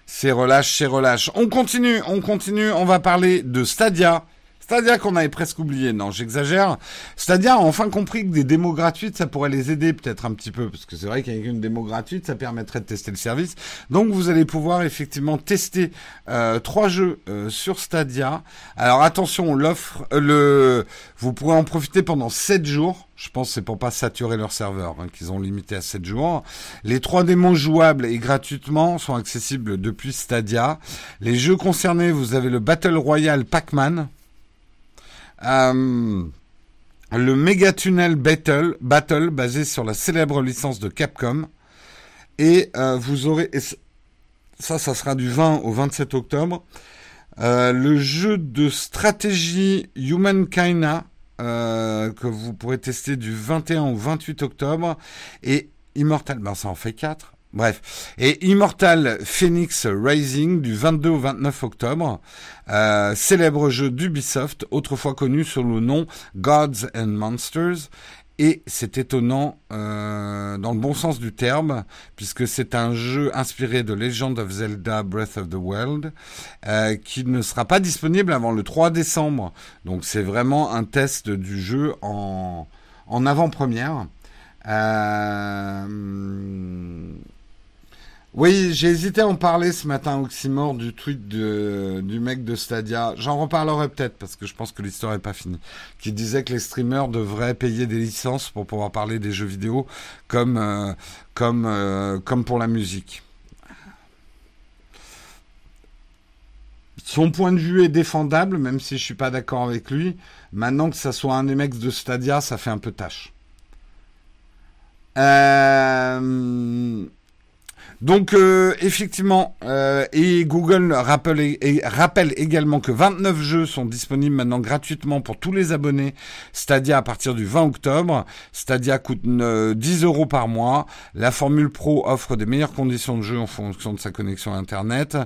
C'est relâche, c'est relâche. On continue, on continue, on va parler de Stadia. Stadia qu'on avait presque oublié, non, j'exagère. Stadia a enfin compris que des démos gratuites, ça pourrait les aider peut-être un petit peu, parce que c'est vrai qu'avec une démo gratuite, ça permettrait de tester le service. Donc vous allez pouvoir effectivement tester euh, trois jeux euh, sur Stadia. Alors attention, l'offre, euh, le, vous pourrez en profiter pendant 7 jours. Je pense que c'est pour pas saturer leur serveur hein, qu'ils ont limité à 7 jours. Les trois démos jouables et gratuitement sont accessibles depuis Stadia. Les jeux concernés, vous avez le Battle Royale Pac-Man. Euh, le Mega Tunnel Battle, Battle, basé sur la célèbre licence de Capcom. Et euh, vous aurez, ça, ça sera du 20 au 27 octobre, euh, le jeu de stratégie Humankind euh, que vous pourrez tester du 21 au 28 octobre. Et Immortal, ben ça en fait 4. Bref. Et Immortal Phoenix Rising du 22 au 29 octobre. Euh, célèbre jeu d'Ubisoft, autrefois connu sous le nom Gods and Monsters. Et c'est étonnant euh, dans le bon sens du terme, puisque c'est un jeu inspiré de Legend of Zelda Breath of the Wild, euh, qui ne sera pas disponible avant le 3 décembre. Donc c'est vraiment un test du jeu en, en avant-première. Euh, oui, j'ai hésité à en parler ce matin, Oxymore, du tweet du mec de Stadia. J'en reparlerai peut-être parce que je pense que l'histoire n'est pas finie. Qui disait que les streamers devraient payer des licences pour pouvoir parler des jeux vidéo comme, euh, euh, pour la musique. son point de vue est défendable, même si je suis pas d'accord avec lui. Maintenant que ça soit un des mecs de Stadia, ça fait un peu tâche. Euh, donc euh, effectivement, euh, et Google rappelle, également que 29 jeux sont disponibles maintenant gratuitement pour tous les abonnés Stadia à partir du 20 octobre. Stadia coûte 10 euh, euros par mois. La Formule Pro offre des meilleures conditions de jeu en fonction de sa connexion Internet,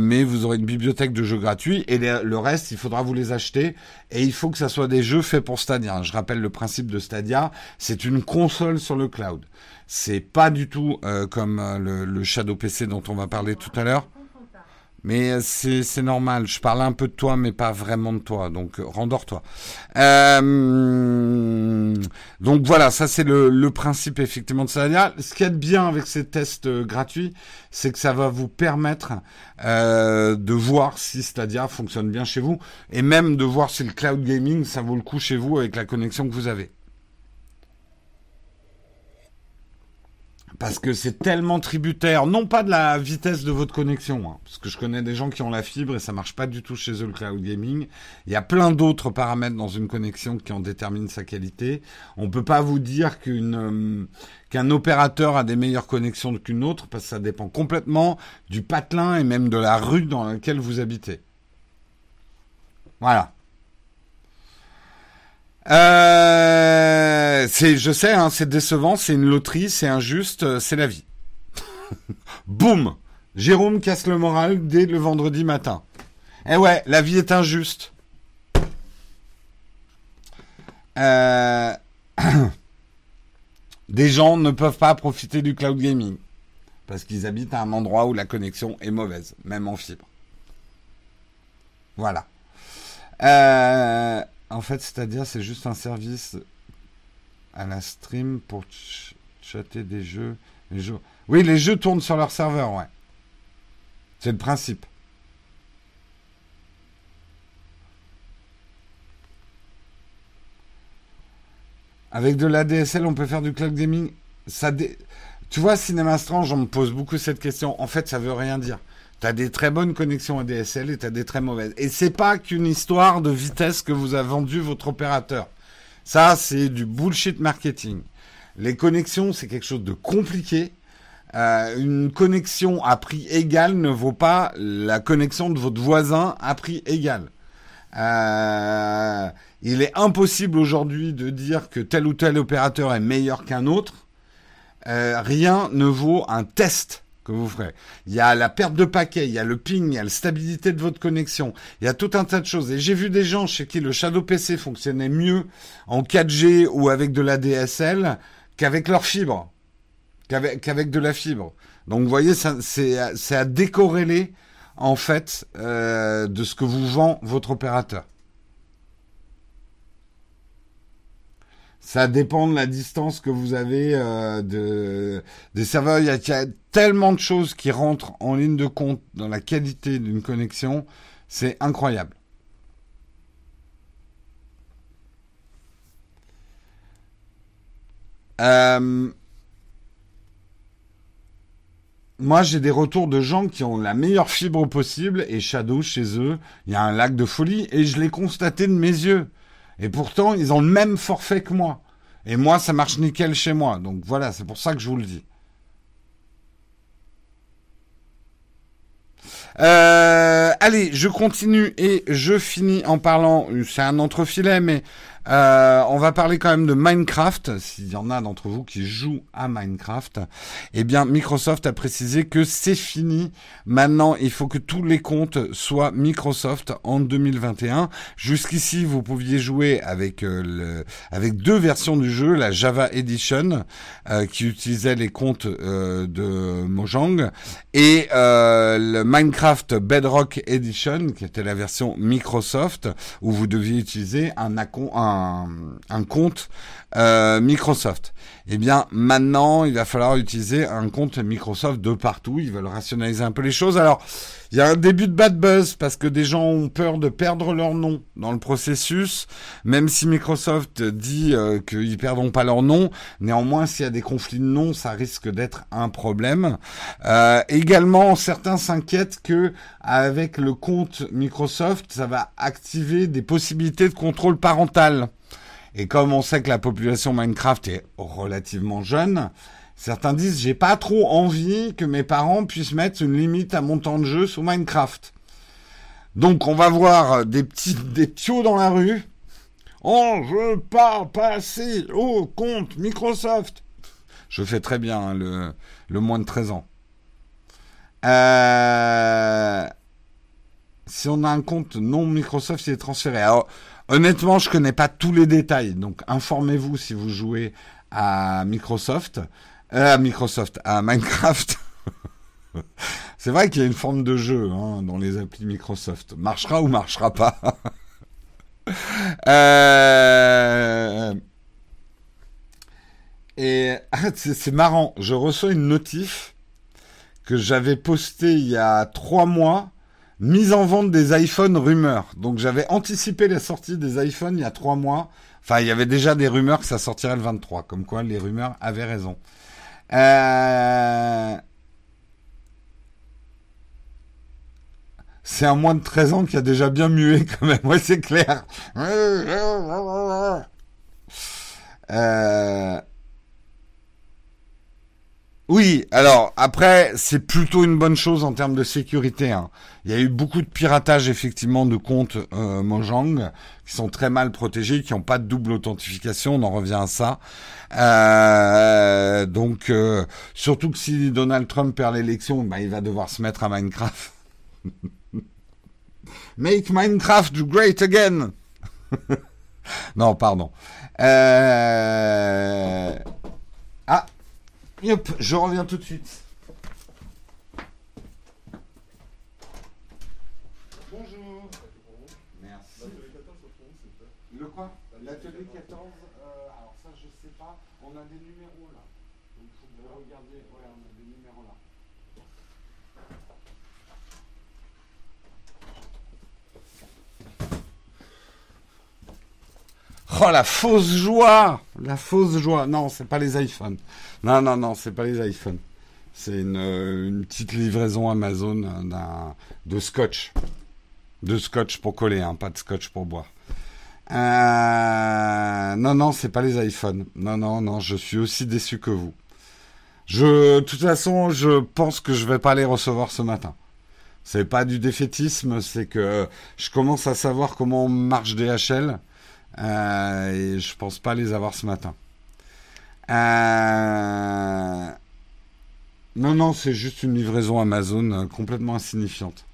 mais vous aurez une bibliothèque de jeux gratuits et le reste, il faudra vous les acheter et il faut que ça soit des jeux faits pour Stadia. Je rappelle le principe de Stadia, c'est une console sur le cloud. C'est pas du tout euh, comme euh, le, Shadow PC dont on va parler tout à l'heure. Mais euh, c'est normal. Je parle un peu de toi, mais pas vraiment de toi. Donc, rendors-toi. donc voilà, ça c'est le, le, principe effectivement de Stadia. Ce qui est bien avec ces tests gratuits, c'est que ça va vous permettre de voir si Stadia fonctionne bien chez vous, et même de voir si le cloud gaming ça vaut le coup chez vous avec la connexion que vous avez. Parce que c'est tellement tributaire, non pas de la vitesse de votre connexion, hein, parce que je connais des gens qui ont la fibre et ça marche pas du tout chez eux le cloud gaming. Il y a plein d'autres paramètres dans une connexion qui en déterminent sa qualité. On peut pas vous dire qu'une euh, qu'un opérateur a des meilleures connexions qu'une autre parce que ça dépend complètement du patelin et même de la rue dans laquelle vous habitez. Voilà. Euh, je sais, hein, c'est décevant, c'est une loterie, c'est injuste, euh, c'est la vie. Boum Jérôme casse le moral dès le vendredi matin. Eh ouais, la vie est injuste. Euh... Des gens ne peuvent pas profiter du cloud gaming parce qu'ils habitent à un endroit où la connexion est mauvaise, même en fibre. Voilà. Euh... En fait, c'est-à-dire, c'est juste un service à la stream pour chatter des jeux. Oui, les jeux tournent sur leur serveur, ouais. C'est le principe. Avec de l'ADSL, on peut faire du cloud gaming. Ça Tu vois, Cinéma Strange, on me pose beaucoup cette question. En fait, ça veut rien dire. T'as des très bonnes connexions ADSL et t'as des très mauvaises. Et c'est pas qu'une histoire de vitesse que vous a vendu votre opérateur. Ça, c'est du bullshit marketing. Les connexions, c'est quelque chose de compliqué. Euh, une connexion à prix égal ne vaut pas la connexion de votre voisin à prix égal. Euh, il est impossible aujourd'hui de dire que tel ou tel opérateur est meilleur qu'un autre. Euh, rien ne vaut un test vous ferez. Il y a la perte de paquet, il y a le ping, il y a la stabilité de votre connexion, il y a tout un tas de choses. Et j'ai vu des gens chez qui le Shadow PC fonctionnait mieux en 4G ou avec de la DSL qu'avec leur fibre, qu'avec, de la fibre. Donc vous voyez, c'est, à décorréler en fait euh, de ce que vous vend votre opérateur. Ça dépend de la distance que vous avez euh, de, des serveurs. Il y, a, tellement de choses qui rentrent en ligne de compte dans la qualité d'une connexion. C'est incroyable. Euh, moi, j'ai des retours de gens qui ont la meilleure fibre possible et Shadow chez eux, il y a un lac de folie et je l'ai constaté de mes yeux. Et pourtant, ils ont le même forfait que moi. Et moi, ça marche nickel chez moi. Donc voilà, c'est pour ça que je vous le dis. Euh, allez, je continue et je finis en parlant, c'est un entrefilet, mais euh, on va parler quand même de Minecraft. S'il y en a d'entre vous qui jouent à Minecraft, eh bien Microsoft a précisé que c'est fini. Maintenant, il faut que tous les comptes soient Microsoft en 2021. Jusqu'ici, vous pouviez jouer avec euh, le, avec deux versions du jeu, la Java Edition euh, qui utilisait les comptes de Mojang et le Minecraft Bedrock Edition qui était la version Microsoft où vous deviez utiliser un, un un, compte euh, Microsoft. Eh bien, maintenant, il va falloir utiliser un compte Microsoft de partout. Ils veulent rationaliser un peu les choses. Alors, Il y a un début de bad buzz parce que des gens ont peur de perdre leur nom dans le processus, même si Microsoft dit euh, qu'ils perdront pas leur nom. Néanmoins, s'il y a des conflits de noms, ça risque d'être un problème. Euh, également, certains s'inquiètent que avec le compte Microsoft, ça va activer des possibilités de contrôle parental. Et comme on sait que la population Minecraft est relativement jeune, certains disent j'ai pas trop envie que mes parents puissent mettre une limite à mon temps de jeu sur Minecraft. Donc on va voir des petits des dans la rue. Oh, je pas passer au compte Microsoft. Je fais très bien hein, le, le moins de 13 ans. Euh, si on a un compte non Microsoft, il est transféré. Alors, Honnêtement, je connais pas tous les détails, donc informez-vous si vous jouez à Microsoft, euh, à Microsoft, à Minecraft. C'est vrai qu'il y a une forme de jeu hein, dans les applis Microsoft. Marchera ou marchera pas. euh... Et c'est marrant, je reçois une notif que j'avais postée il y a trois mois Mise en vente des iPhones rumeurs. Donc j'avais anticipé la sortie des iPhones il y a trois mois. Enfin, il y avait déjà des rumeurs que ça sortirait le 23. Comme quoi, les rumeurs avaient raison. Euh... C'est un moins de 13 ans qui a déjà bien mué quand même. Ouais, c'est clair. Euh... Oui, alors après, c'est plutôt une bonne chose en termes de sécurité. Hein. Il y a eu beaucoup de piratage effectivement de comptes euh, Mojang qui sont très mal protégés, qui n'ont pas de double authentification. On en revient à ça. Euh, donc, euh, surtout que si Donald Trump perd l'élection, bah, il va devoir se mettre à Minecraft. Make Minecraft great again. non, pardon. Euh... Yop, je reviens tout de suite. Bonjour. Merci. Le quoi? L'atelier 14, euh, alors ça je sais pas. On a des numéros là. Donc vous devez regarder. Ouais, on a des numéros là. Oh la fausse joie La fausse joie Non, c'est pas les iPhones. Non, non, non, c'est pas les iPhones. C'est une, euh, petite livraison Amazon d'un, de scotch. De scotch pour coller, hein, pas de scotch pour boire. Euh, non, non, c'est pas les iPhones. Non, non, non, je suis aussi déçu que vous. Je, de toute façon, je pense que je vais pas les recevoir ce matin. C'est pas du défaitisme, c'est que je commence à savoir comment marche DHL euh, et je pense pas les avoir ce matin. Euh... Non, non, c'est juste une livraison Amazon euh, complètement insignifiante.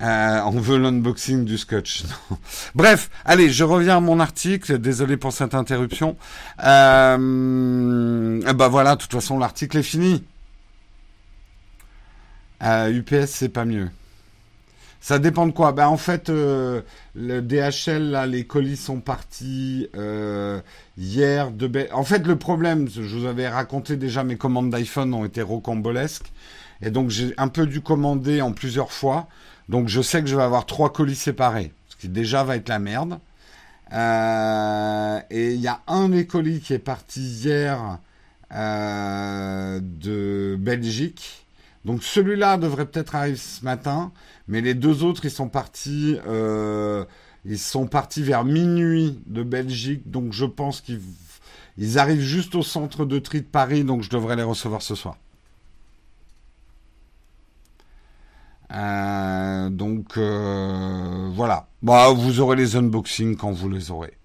On veut l'unboxing du scotch. Bref, allez, je reviens à mon article. Désolé pour cette interruption. Bah voilà, de toute façon, l'article est fini. UPS, c'est pas mieux. Ça dépend de quoi. Ben, en fait, euh, le DHL, là, les colis sont partis euh, hier. De En fait, le problème, je vous avais raconté déjà, mes commandes d'iPhone ont été rocambolesques. Et donc, j'ai un peu dû commander en plusieurs fois. Donc, je sais que je vais avoir trois colis séparés. Ce qui déjà va être la merde. Euh, et il y a un des colis qui est parti hier euh, de Belgique donc celui-là devrait peut-être arriver ce matin, mais les deux autres, ils sont partis, euh, ils sont partis vers minuit de Belgique, donc je pense qu'ils arrivent juste au centre de tri de Paris, donc je devrais les recevoir ce soir. Euh, donc euh, voilà. Bah, vous aurez les unboxings quand vous les aurez.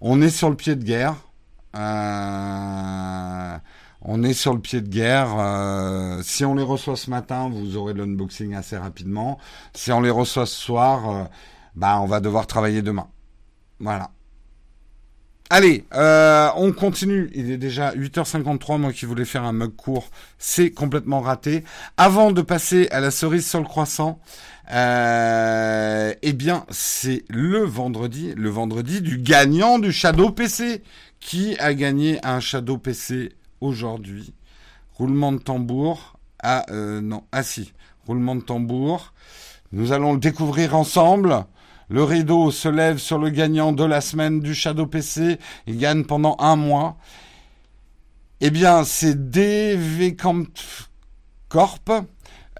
On est sur le pied de guerre. Euh, on est sur le pied de guerre. Euh, si on les reçoit ce matin, vous aurez l'unboxing assez rapidement. Si on les reçoit ce soir, euh, bah, on va devoir travailler demain. Voilà. Allez, euh, on continue. Il est déjà 8h53, moi qui voulais faire un mug court, c'est complètement raté. Avant de passer à la cerise sur le croissant, eh bien, c'est le vendredi, le vendredi du gagnant du Shadow PC. Qui a gagné un Shadow PC aujourd'hui. Roulement de tambour. Ah non, ah si, roulement de tambour. Nous allons le découvrir ensemble. Le rideau se lève sur le gagnant de la semaine du Shadow PC. Il gagne pendant un mois. Eh bien, c'est DV Camp Corp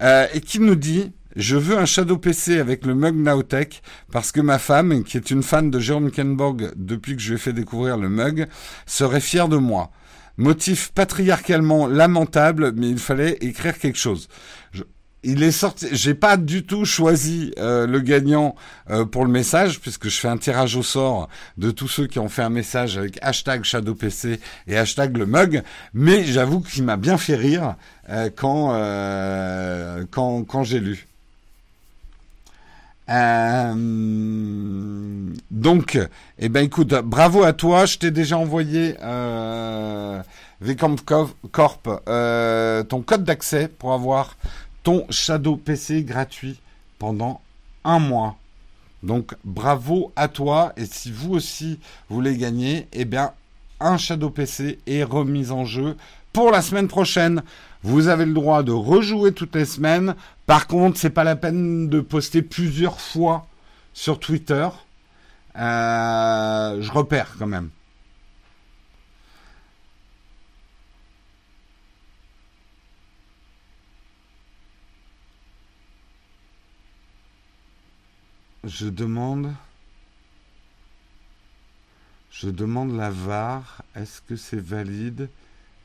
euh, et qui nous dit je veux un Shadow PC avec le mug Nowtech parce que ma femme, qui est une fan de Jérôme Kenborg depuis que je lui ai fait découvrir le mug, serait fière de moi. Motif patriarcalement lamentable, mais il fallait écrire quelque chose. il est sorti. J'ai pas du tout choisi euh, le gagnant euh, pour le message puisque je fais un tirage au sort de tous ceux qui ont fait un message avec hashtag ShadowPC et hashtag le mug. Mais j'avoue qu'il m'a bien fait rire euh, quand quand quand j'ai lu. Euh, donc, eh ben écoute, bravo à toi. Je t'ai déjà envoyé euh, Corp euh, ton code d'accès pour avoir ton Shadow PC gratuit pendant un mois. Donc bravo à toi et si vous aussi voulez gagner, eh bien un Shadow PC est remis en jeu pour la semaine prochaine. Vous avez le droit de rejouer toutes les semaines. Par contre, c'est pas la peine de poster plusieurs fois sur Twitter. Euh, je repère quand même. Je demande. Je demande la VAR. Est-ce que c'est valide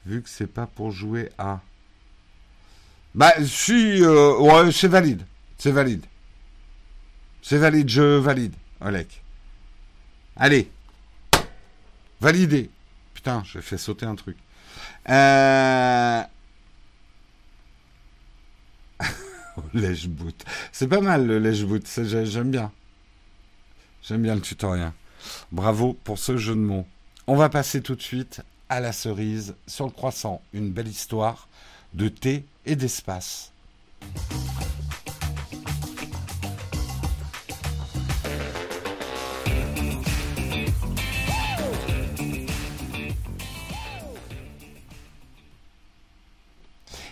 vu que c'est pas pour jouer à? Bah, si, euh, ouais, c'est valide. C'est valide. C'est valide, je valide, Olek. Allez. Validé. Putain, j'ai fait sauter un truc. Euh... lèche-boot. C'est pas mal le lèche-boot, j'aime bien. J'aime bien le tutoriel. Bravo pour ce jeu de mots. On va passer tout de suite à la cerise sur le croissant. Une belle histoire de thé et d'espace.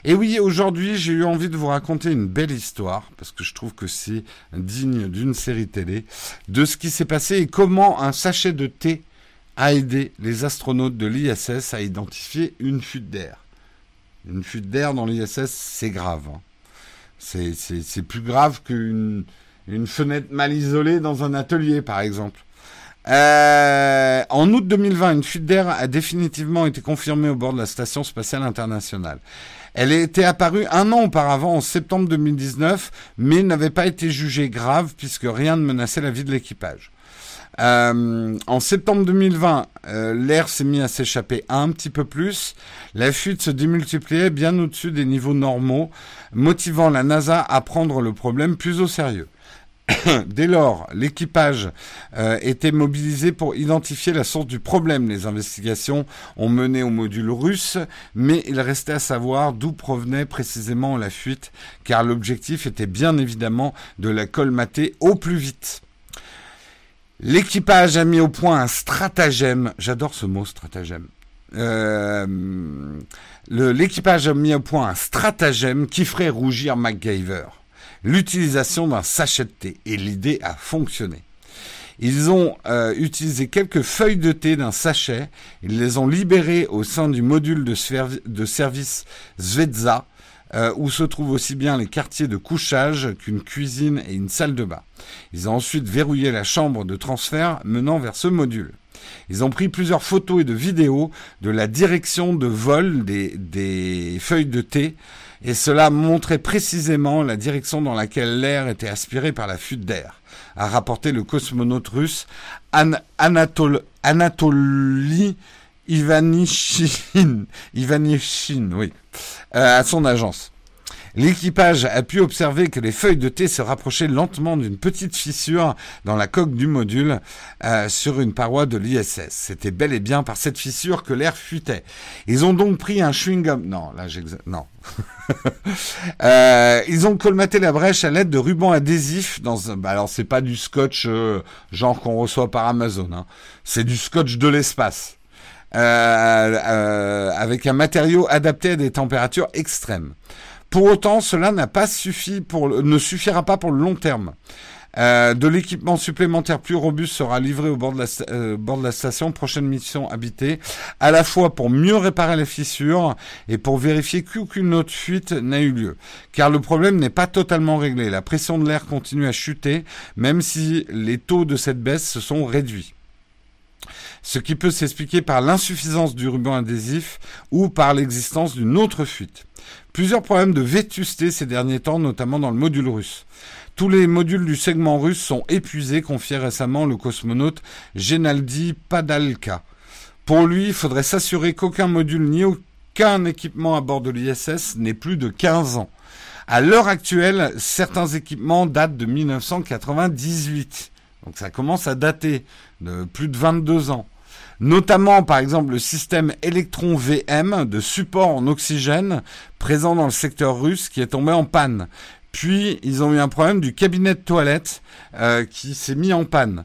Et oui, aujourd'hui, j'ai eu envie de vous raconter une belle histoire, parce que je trouve que c'est digne d'une série télé, de ce qui s'est passé et comment un sachet de thé a aidé les astronautes de l'ISS à identifier une fuite d'air. Une fuite d'air dans l'ISS, c'est grave. Hein. C'est plus grave qu'une une fenêtre mal isolée dans un atelier, par exemple. Euh, en août 2020, une fuite d'air a définitivement été confirmée au bord de la Station spatiale internationale. Elle était apparue un an auparavant, en septembre 2019, mais n'avait pas été jugée grave puisque rien ne menaçait la vie de l'équipage. Euh, en septembre 2020, euh, l'air s'est mis à s'échapper un petit peu plus. La fuite se démultipliait bien au-dessus des niveaux normaux, motivant la NASA à prendre le problème plus au sérieux. Dès lors, l'équipage euh, était mobilisé pour identifier la source du problème. Les investigations ont mené au module russe, mais il restait à savoir d'où provenait précisément la fuite, car l'objectif était bien évidemment de la colmater au plus vite. L'équipage a mis au point un stratagème. J'adore ce mot stratagème. Euh, l'équipage a mis au point un stratagème qui ferait rougir MacGyver. L'utilisation d'un sachet de thé. Et l'idée a fonctionné. Ils ont euh, utilisé quelques feuilles de thé d'un sachet. Ils les ont libérées au sein du module de, service Zvezda euh, où se trouvent aussi bien les quartiers de couchage qu'une cuisine et une salle de bain. Ils ont ensuite verrouillé la chambre de transfert menant vers ce module. Ils ont pris plusieurs photos et de vidéos de la direction de vol des, feuilles de thé et cela montrait précisément la direction dans laquelle l'air était aspiré par la fuite d'air, a rapporté le cosmonaute russe Anatol Anatoly Ivanishin, à son agence. L'équipage a pu observer que les feuilles de thé se rapprochaient lentement d'une petite fissure dans la coque du module euh, sur une paroi de l'ISS. C'était bel et bien par cette fissure que l'air fuitait. Ils ont donc pris un chewing-gum. Non, là j'exagère. Non. euh, ils ont colmaté la brèche à l'aide de rubans adhésifs dans un. Bah alors c'est pas du scotch euh, genre qu'on reçoit par Amazon. Hein. C'est du scotch de l'espace. Euh, euh, avec un matériau adapté à des températures extrêmes. Pour autant, cela n'a pas suffi pour ne suffira pas pour le long terme. Euh, de l'équipement supplémentaire plus robuste sera livré au bord de, la, euh, bord de la station, prochaine mission habitée, à la fois pour mieux réparer les fissures et pour vérifier qu'aucune autre fuite n'a eu lieu. Car le problème n'est pas totalement réglé. La pression de l'air continue à chuter, même si les taux de cette baisse se sont réduits ce qui peut s'expliquer par l'insuffisance du ruban adhésif ou par l'existence d'une autre fuite. Plusieurs problèmes de vétusté ces derniers temps, notamment dans le module russe. Tous les modules du segment russe sont épuisés, confiait récemment le cosmonaute Genaldi Padalka. Pour lui, il faudrait s'assurer qu'aucun module ni aucun équipement à bord de l'ISS n'ait plus de 15 ans. À l'heure actuelle, certains équipements datent de 1998. Donc ça commence à dater de plus de 22 ans. Notamment, par exemple, le système Electron VM de support en oxygène présent dans le secteur russe qui est tombé en panne. Puis, ils ont eu un problème du cabinet de toilette euh, qui s'est mis en panne.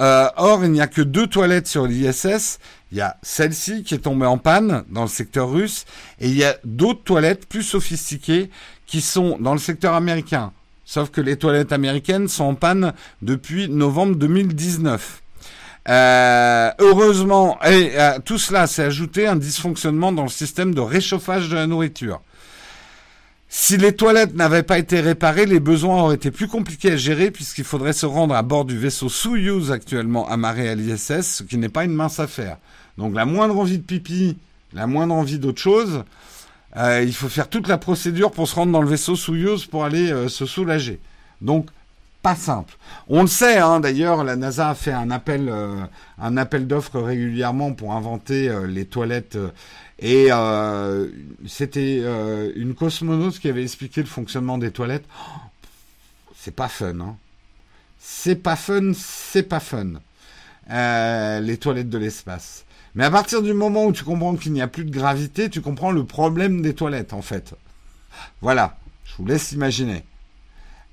Euh, or, il n'y a que deux toilettes sur l'ISS. Il y a celle-ci qui est tombée en panne dans le secteur russe, et il y a d'autres toilettes plus sophistiquées qui sont dans le secteur américain. Sauf que les toilettes américaines sont en panne depuis novembre 2019. Euh, heureusement, et tout cela s'est ajouté un dysfonctionnement dans le système de réchauffage de la nourriture. Si les toilettes n'avaient pas été réparées, les besoins auraient été plus compliqués à gérer puisqu'il faudrait se rendre à bord du vaisseau Soyuz actuellement amarré à l'ISS, ce qui n'est pas une mince affaire. Donc la moindre envie de pipi, la moindre envie d'autre chose, euh, il faut faire toute la procédure pour se rendre dans le vaisseau Soyuz pour aller euh, se soulager. Donc simple. On le sait, hein, d'ailleurs, la NASA a fait un appel, euh, appel d'offres régulièrement pour inventer les toilettes et euh, c'était euh, une cosmonaute qui avait expliqué le fonctionnement des toilettes. c'est pas fun, hein. C'est pas fun, c'est pas fun. Euh, les toilettes de l'espace. Mais à partir du moment où tu comprends qu'il n'y a plus de gravité, tu comprends le problème des toilettes, en fait. Voilà, je vous laisse imaginer.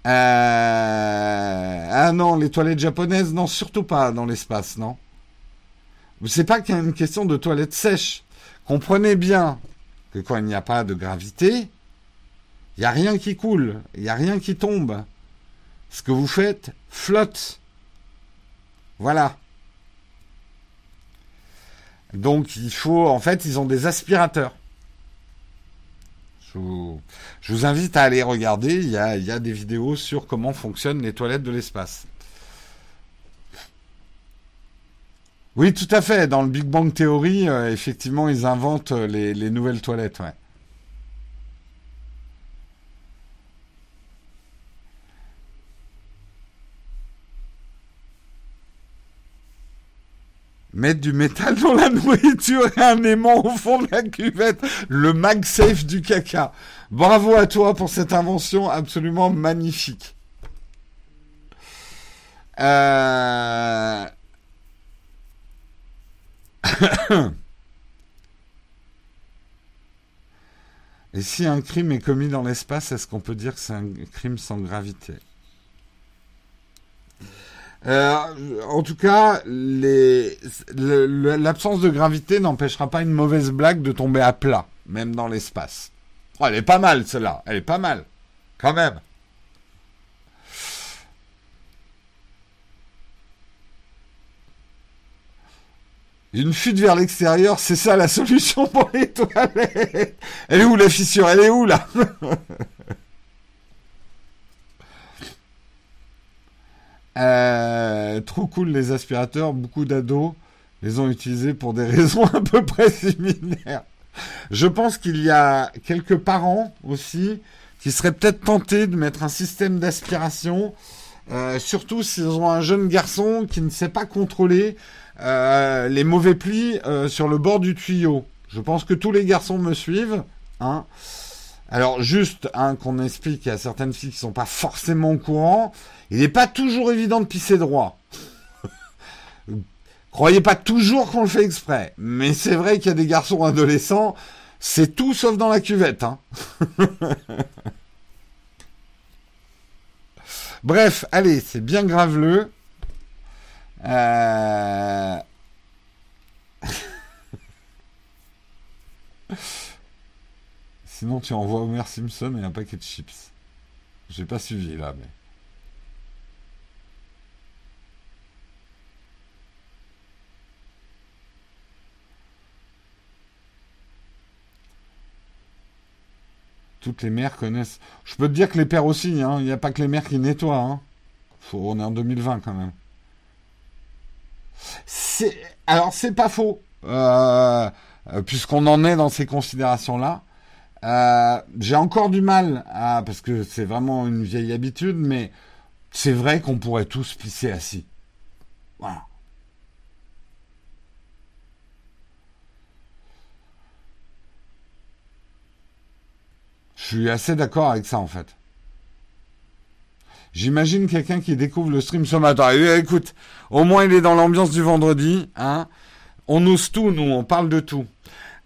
Ah non, les toilettes japonaises, non, surtout pas dans l'espace, non. C'est pas qu'il y a une question de toilettes sèches. Comprenez bien que quand il n'y a pas de gravité, il n'y a rien qui coule, il n'y a rien qui tombe. Ce que vous faites flotte. Voilà. Donc il faut, en fait, ils ont des aspirateurs. Je vous, invite à aller regarder, il y, a, des vidéos sur comment fonctionnent les toilettes de l'espace. Oui, tout à fait. Dans le Big Bang Theory, euh, effectivement, ils inventent euh, les, les nouvelles toilettes. Mettre du métal dans la nourriture et un aimant au fond de la cuvette. Le MagSafe du caca. Bravo à toi pour cette invention absolument magnifique. Euh... Et si un crime est commis dans l'espace, est-ce qu'on peut dire que c'est un crime sans gravité? Euh, en tout cas, l'absence de gravité n'empêchera pas une mauvaise blague de tomber à plat, même dans l'espace. Oh, elle est pas mal, celle-là. Elle est pas mal. Quand même. Une fuite vers l'extérieur, c'est ça la solution pour les toilettes. Elle est où la fissure? Elle est où là? euh, Trop cool les aspirateurs, beaucoup d'ados les ont utilisés pour des raisons à peu près similaires. Je pense qu'il y a quelques parents aussi qui seraient peut-être tentés de mettre un système d'aspiration, euh, surtout s'ils ont un jeune garçon qui ne sait pas contrôler euh, les mauvais plis sur le bord du tuyau. Je pense que tous les garçons me suivent. Hein. Alors juste qu'on explique à certaines filles qui sont pas forcément au courant, il n'est pas toujours évident de pisser droit. Croyez pas toujours qu'on le fait exprès, mais c'est vrai qu'il y a des garçons adolescents, c'est tout sauf dans la cuvette. Hein. Bref, allez, c'est bien graveleux. Euh, Sinon, tu envoies Homer Simpson et un paquet de chips J'ai pas suivi là, mais. Toutes les mères connaissent. Je peux te dire que les pères aussi, hein. Il n'y a pas que les mères qui nettoient, hein. Faut, on est en 2020 quand même. C'est, alors c'est pas faux, euh, euh, puisqu'on en est dans ces considérations-là. Euh, j'ai encore du mal parce que c'est vraiment une vieille habitude, mais c'est vrai qu'on pourrait tous pisser assis. Voilà. Je suis assez d'accord avec ça en fait. J'imagine quelqu'un qui découvre le stream ce matin. Eh, écoute, au moins il est dans l'ambiance du vendredi. Hein. On ose tout, nous, on parle de tout.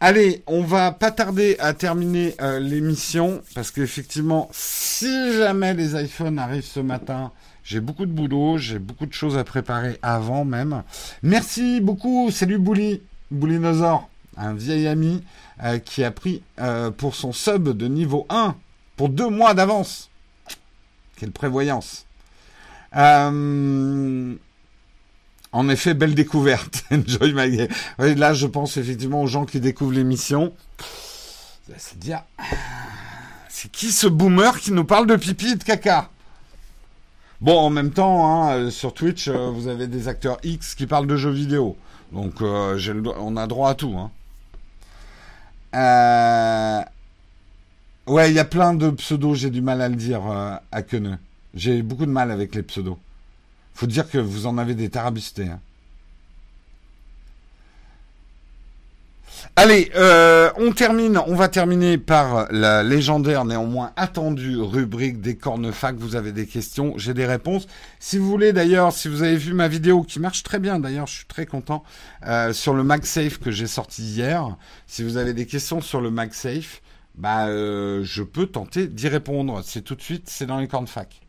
Allez, on va pas tarder à terminer euh, l'émission parce qu'effectivement, si jamais les iPhones arrivent ce matin, j'ai beaucoup de boulot, j'ai beaucoup de choses à préparer avant même. Merci beaucoup, salut Bouli, Boulinosaure, un vieil ami euh, qui a pris euh, pour son sub de niveau 1 pour deux mois d'avance. Quelle prévoyance. Euh, en effet, belle découverte. Enjoy my Là, je pense effectivement aux gens qui découvrent l'émission. C'est dire, c'est qui ce boomer qui nous parle de pipi et de caca? Bon, en même temps, hein, sur Twitch, vous avez des acteurs X qui parlent de jeux vidéo. Donc, on a droit à tout. Hein. Ouais, il y a plein de pseudos, j'ai du mal à le dire à Queneux. J'ai beaucoup de mal avec les pseudos. Faut dire que vous en avez des tarabistés. Hein. Allez, euh, on termine, on va terminer par la légendaire, néanmoins attendue rubrique des cornefacs. Vous avez des questions, j'ai des réponses. Si vous voulez d'ailleurs, si vous avez vu ma vidéo qui marche très bien d'ailleurs, je suis très content, euh, sur le MagSafe que j'ai sorti hier. Si vous avez des questions sur le MagSafe, bah, euh, je peux tenter d'y répondre. C'est tout de suite, c'est dans les cornefacs.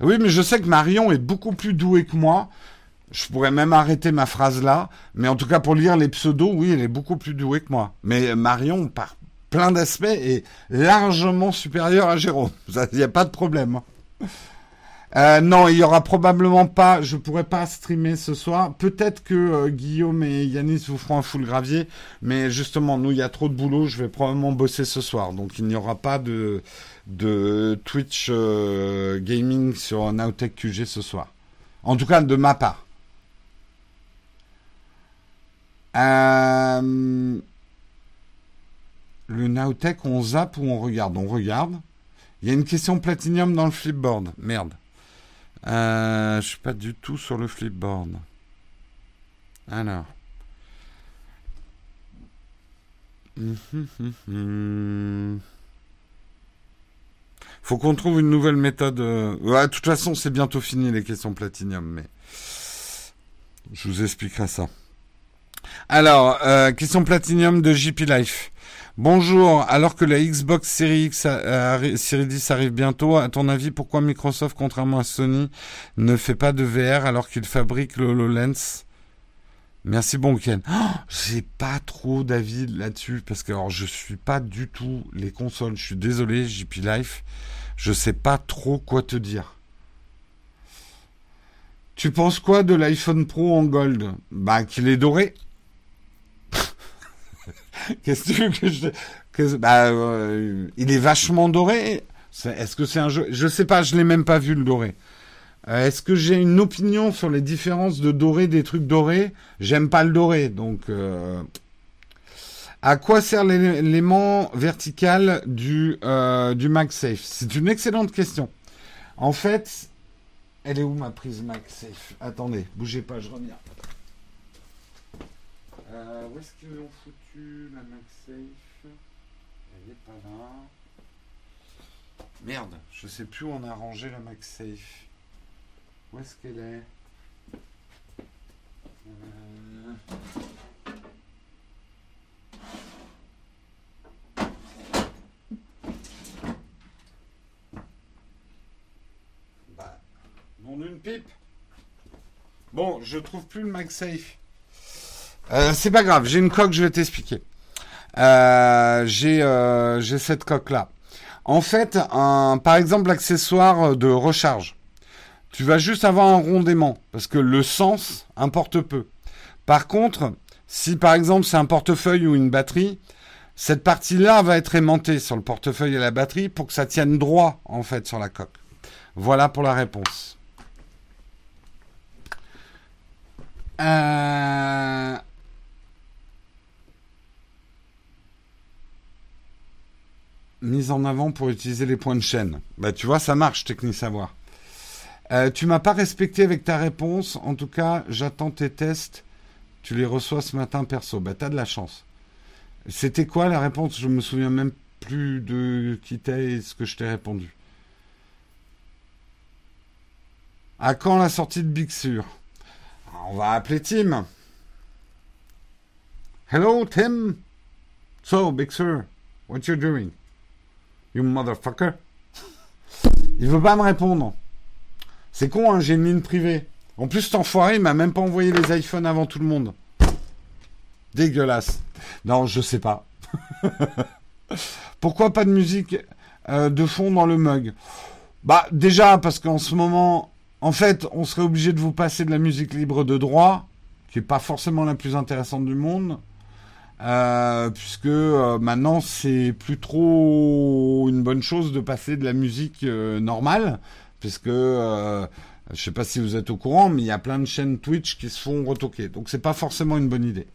Oui, mais je sais que Marion est beaucoup plus douée que moi. Je pourrais même arrêter ma phrase là. Mais en tout cas, pour lire les pseudos, oui, elle est beaucoup plus douée que moi. Mais Marion, par plein d'aspects, est largement supérieure à Jérôme. Il n'y a pas de problème. Euh, non, il y aura probablement pas. Je pourrais pas streamer ce soir. Peut-être que euh, Guillaume et Yanis vous feront un full gravier, mais justement, nous, il y a trop de boulot. Je vais probablement bosser ce soir, donc il n'y aura pas de de Twitch euh, gaming sur Nowtech QG ce soir. En tout cas, de ma part. Euh, le Nowtech, on zappe ou on regarde? On regarde. Il y a une question Platinum dans le flipboard. Merde. Euh, je suis pas du tout sur le flipboard. Alors. Hum, hum, hum, faut qu'on trouve une nouvelle méthode. Euh, ouais, de toute façon, c'est bientôt fini les questions Platinum, mais je vous expliquerai ça. Alors, euh, question Platinum de JP Life. Bonjour, alors que la Xbox Series X, Series 10 arrive bientôt, à ton avis, pourquoi Microsoft, contrairement à Sony, ne fait pas de VR alors qu'il fabrique le HoloLens? Merci bon week-end. Oh, j'ai pas trop d'avis là-dessus parce que alors je suis pas du tout les consoles. Je suis désolé, JP Life. Je sais pas trop quoi te dire. Tu penses quoi de l'iPhone Pro en gold? Bah qu'il est doré. Qu'est-ce que tu veux que je bah, euh, il est vachement doré. Est-ce que c'est un jeu? Je sais pas, je l'ai même pas vu le doré. Euh, est-ce que j'ai une opinion sur les différences de doré des trucs dorés? J'aime pas le doré, donc. Euh, à quoi sert l'élément vertical du euh, du MagSafe? C'est une excellente question. En fait, elle est où ma prise MagSafe? Attendez, bougez pas, je reviens. où est-ce qu'ils ont foutu la MagSafe? Elle est pas là. Merde, je sais plus où on a rangé la MagSafe. Où est-ce qu'elle est, euh, pipe. Bon, je trouve plus le MagSafe. Euh, c'est pas grave, j'ai une coque, je vais t'expliquer. Euh, j'ai euh, j'ai cette coque là. En fait, un, par exemple, l'accessoire de recharge. Tu vas juste avoir un rond d'aimant parce que le sens importe peu. Par contre, si par exemple c'est un portefeuille ou une batterie, cette partie-là va être aimantée sur le portefeuille et la batterie pour que ça tienne droit en fait sur la coque. Voilà pour la réponse. Euh... Mise en avant pour utiliser les points de chaîne. Bah tu vois, ça marche, Technique Savoir. Euh, tu m'as pas respecté avec ta réponse. En tout cas, j'attends tes tests. Tu les reçois ce matin perso. Bah t'as de la chance. C'était quoi la réponse? Je me souviens même plus de qui t'es ce que je t'ai répondu. À quand la sortie de Big Sur? On va appeler Tim. Hello Tim. So Big Sur, what you doing? You motherfucker? Il veut pas me répondre. C'est con, hein, j'ai une ligne privée. En plus, cet enfoiré, il m'a même pas envoyé les iPhones avant tout le monde. Dégueulasse. Non, je sais pas. Pourquoi pas de musique euh, de fond dans le mug? Bah, déjà, parce qu'en ce moment, en fait, on serait obligé de vous passer de la musique libre de droit, qui est pas forcément la plus intéressante du monde. Euh, puisque euh, maintenant c'est plus trop une bonne chose de passer de la musique normale, puisque je sais pas si vous êtes au courant, mais il y a plein de chaînes Twitch qui se font retoquer, donc c'est pas forcément une bonne idée.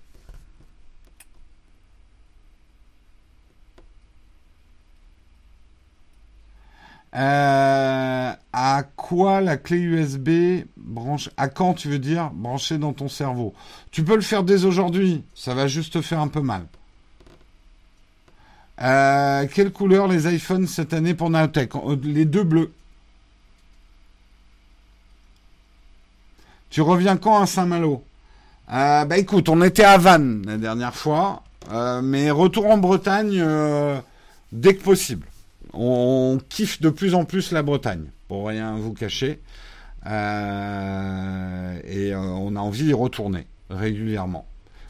Euh, à quoi la clé USB branche À quand tu veux dire brancher dans ton cerveau? Tu peux le faire dès aujourd'hui. Ça va juste te faire un peu mal. Euh, quelle couleur les iPhones cette année pour Naotech euh, Les deux bleus. Tu reviens quand à Saint-Malo euh, Bah écoute, on était à Vannes la dernière fois, mais retour en Bretagne dès que possible on kiffe de plus en plus la Bretagne, pour rien vous cacher. Euh, et euh, on a envie d'y retourner régulièrement.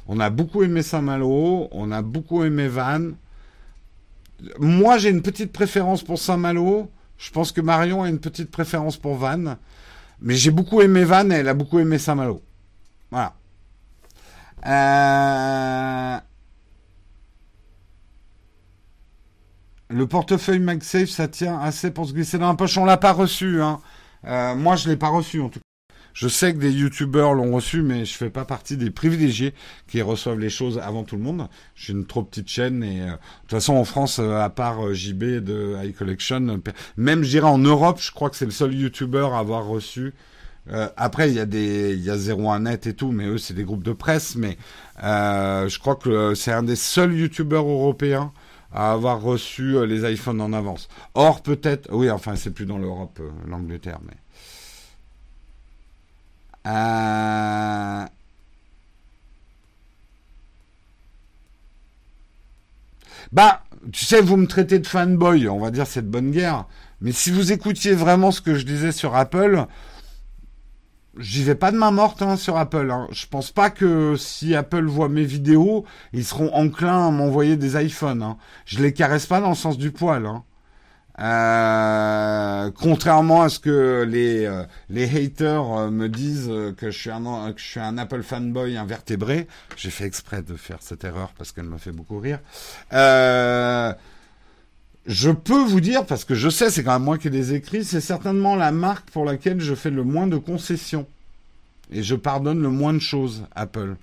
On a beaucoup aimé Saint-Malo, on a beaucoup aimé Vannes. Moi, j'ai une petite préférence pour Saint-Malo. Je pense que Marion a une petite préférence pour Vannes. Mais j'ai beaucoup aimé Vannes et elle a beaucoup aimé Saint-Malo. Voilà. Euh, Le portefeuille MagSafe, ça tient assez pour se glisser dans la poche. On l'a pas reçu. Hein. Euh, moi, je l'ai pas reçu en tout cas. Je sais que des youtubeurs l'ont reçu, mais je fais pas partie des privilégiés qui reçoivent les choses avant tout le monde. J'ai une trop petite chaîne et euh, de toute façon en France, euh, à part JB de iCollection, même je dirais en Europe, je crois que c'est le seul youtubeur à avoir reçu. après, il y a des, il y a 01net et tout, mais eux c'est des groupes de presse. Mais je crois que c'est un des seuls youtubeurs européens à avoir reçu euh, les iPhones en avance. Or, peut-être, oui, enfin, c'est plus dans l'Europe, euh, l'Angleterre, mais. Euh, bah, tu sais, vous me traitez de fanboy, on va dire c'est de bonne guerre. Mais si vous écoutiez vraiment ce que je disais sur Apple, J'y vais pas de main morte hein, sur Apple. Hein. Je pense pas que si Apple voit mes vidéos, ils seront enclins à m'envoyer des iPhones. Hein. Je les caresse pas dans le sens du poil. Hein. Euh, contrairement à ce que les euh, haters euh, me disent que je suis un que je suis un Apple fanboy invertébré, j'ai fait exprès de faire cette erreur parce qu'elle m'a fait beaucoup rire. Je peux vous dire, parce que je sais, c'est quand même moi qui les écrit, c'est certainement la marque pour laquelle je fais le moins de concessions. Et je pardonne le moins de choses, Apple.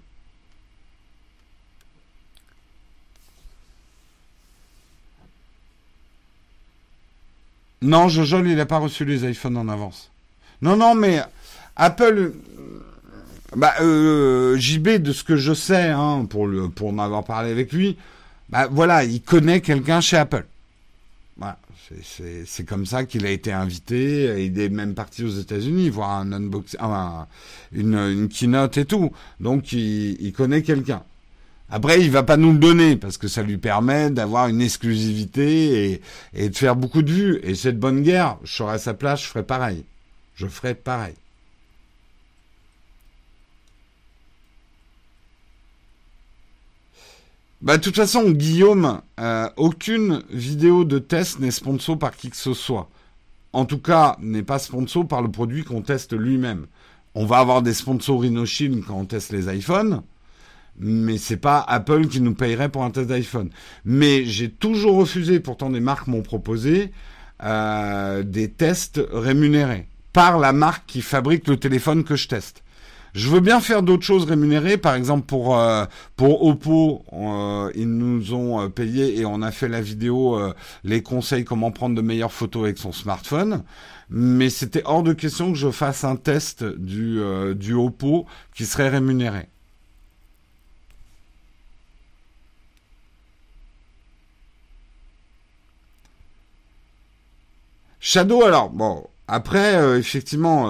Non, Jojo, il n'a pas reçu les iPhones en avance. Non, non, mais Apple, bah, euh, JB, de ce que je sais, hein, pour, le, pour m'avoir parlé avec lui, bah voilà, il connaît quelqu'un chez Apple. Voilà, c'est comme ça qu'il a été invité. Il est même parti aux États-Unis voir un unboxing, une, une, keynote et tout. Donc il, connaît quelqu'un. Après, il va pas nous le donner parce que ça lui permet d'avoir une exclusivité et, de faire beaucoup de vues. Et cette bonne guerre. Je serais à sa place, je ferais pareil. Je ferai pareil. Bah, de toute façon, Guillaume, euh, aucune vidéo de test n'est sponsor par qui que ce soit. En tout cas, n'est pas sponsor par le produit qu'on teste lui-même. On va avoir des sponsors Rhinoshield quand on teste les iPhones mais c'est pas Apple qui nous payerait pour un test d'iPhone. Mais j'ai toujours refusé, pourtant des marques m'ont proposé euh, des tests rémunérés par la marque qui fabrique le téléphone que je teste. Je veux bien faire d'autres choses rémunérées, par exemple pour euh, pour Oppo, euh, ils nous ont euh, payé et on a fait la vidéo les conseils comment prendre de meilleures photos avec son smartphone. Mais c'était hors de question que je fasse un test du du Oppo qui serait rémunéré. Shadow, alors bon, après effectivement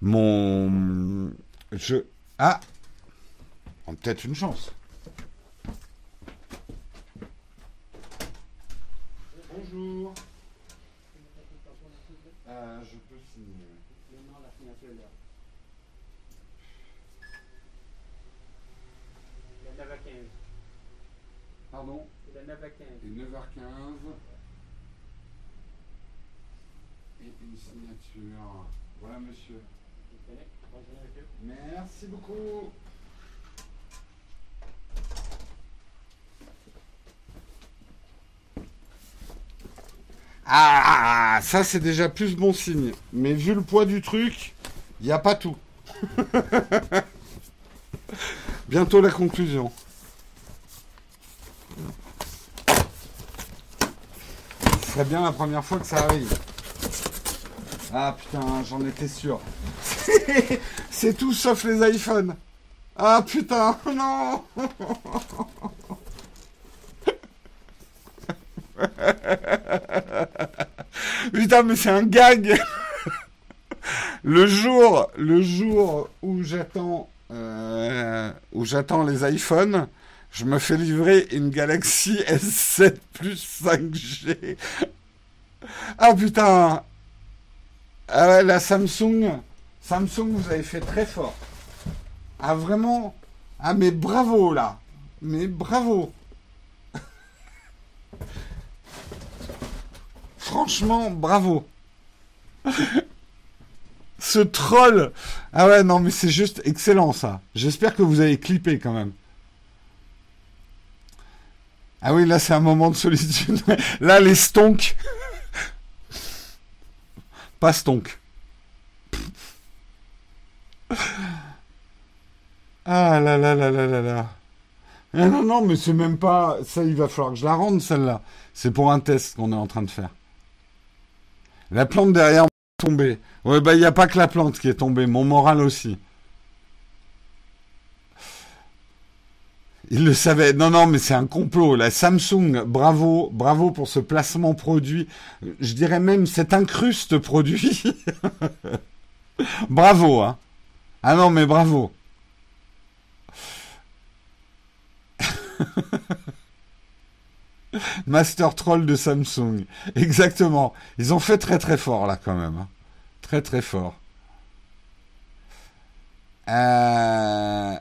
mon. Je. Ah Peut-être une chance. Bonjour. Euh, je peux signer. Non, la signature est là. Il est 9h15. Pardon Il est 9h15. Il est 9h15. Et une Voilà, monsieur. Merci beaucoup. Ah, ça c'est déjà plus bon signe. Mais vu le poids du truc, il n'y a pas tout. Bientôt la conclusion. Ce serait bien la première fois que ça arrive. Ah putain, j'en étais sûr. C'est tout sauf les iPhones. Ah putain, non Putain, mais c'est un gag Le jour, le jour où j'attends euh, où j'attends les iPhones, je me fais livrer une Galaxy S7 plus 5G. Ah putain Ah ouais, la Samsung Samsung, vous avez fait très fort. Ah, vraiment Ah, mais bravo, là Mais bravo Franchement, bravo Ce troll Ah ouais, non, mais c'est juste excellent, ça. J'espère que vous avez clippé, quand même. Ah oui, là, c'est un moment de solitude. là, les stonks... Pas stonks. Ah là là là là là là. Ah non, non, mais c'est même pas. Ça, il va falloir que je la rende, celle-là. C'est pour un test qu'on est en train de faire. La plante derrière est tombée. Ouais, bah, il n'y a pas que la plante qui est tombée, mon moral aussi. Il le savait. Non, non, mais c'est un complot. La Samsung, bravo, bravo pour ce placement produit. Je dirais même cet incruste produit. bravo, hein. Ah non, mais bravo. Master Troll de Samsung. Exactement. Ils ont fait très très fort là quand même. Hein. Très très fort. Euh,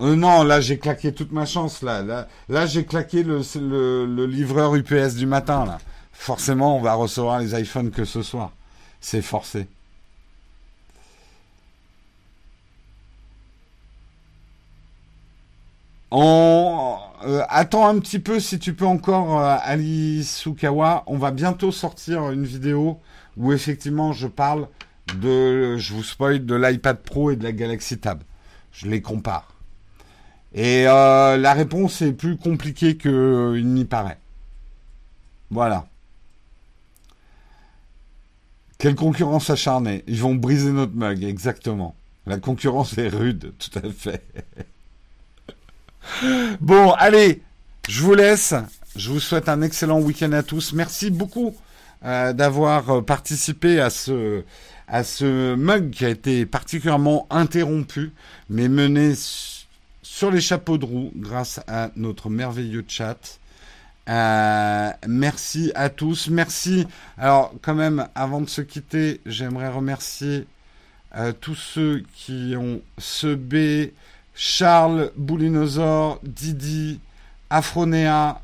euh... non, là j'ai claqué toute ma chance là. Là, j'ai claqué le, livreur UPS du matin là. Forcément, on va recevoir les iPhones que ce soir. C'est forcé. On euh, attend un petit peu si tu peux encore euh, Ali Sukawa. On va bientôt sortir une vidéo où effectivement je parle de, je vous spoil, de l'iPad Pro et de la Galaxy Tab. Je les compare. Et euh, la réponse est plus compliquée qu'il n'y paraît. Voilà. Quelle concurrence acharnée. Ils vont briser notre mug, exactement. La concurrence est rude, tout à fait. Bon, allez, je vous laisse. Je vous souhaite un excellent week-end à tous. Merci beaucoup euh, d'avoir euh, participé à ce à ce mug qui a été particulièrement interrompu, mais mené sur les chapeaux de roue grâce à notre merveilleux chat. Euh, merci à tous. Merci. Alors, quand même, avant de se quitter, j'aimerais remercier tous ceux qui ont sebé, Charles, Boulinosaur, Didi, Afronéa,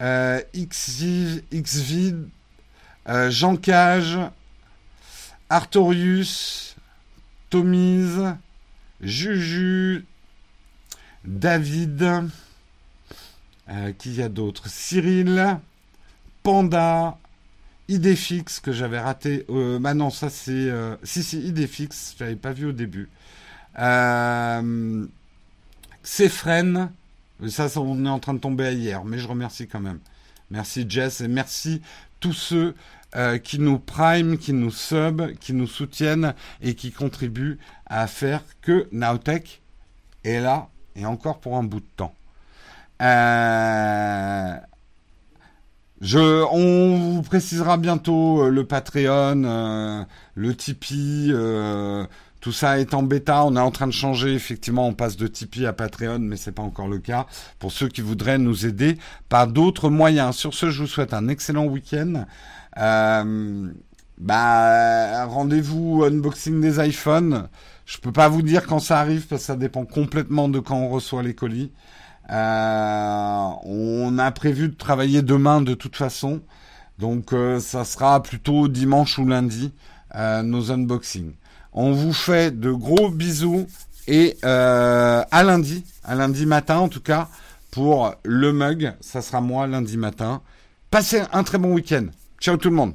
euh, Xvid, euh, Jean Cage, Artorius, Tomise, Juju, David, euh, qui y a d'autres Cyril, Panda, Idéfix que j'avais raté. Euh, bah non, ça c'est. Euh, si, si, Idéfix, je l'avais pas vu au début. Euh, ça, ça, on est en train de tomber à hier, mais je remercie quand même. Merci Jess et merci tous ceux euh, qui nous prime, qui nous sub, qui nous soutiennent et qui contribuent à faire que Naotech est là et encore pour un bout de temps. Euh, on vous précisera bientôt euh, le Patreon, euh, le Tipeee, tout ça est en bêta. On est en train de changer. Effectivement, on passe de Tipeee à Patreon, mais c'est pas encore le cas. Pour ceux qui voudraient nous aider par d'autres moyens. Sur ce, je vous souhaite un excellent week-end. bah, rendez-vous unboxing des iPhones. Je peux pas vous dire quand ça arrive parce que ça dépend complètement de quand on reçoit les colis. Euh, on a prévu de travailler demain de toute façon. Donc euh, ça sera plutôt dimanche ou lundi euh, nos unboxings. On vous fait de gros bisous et à lundi, à lundi matin en tout cas pour le mug. Ça sera moi lundi matin. Passez un très bon week-end. Ciao tout le monde.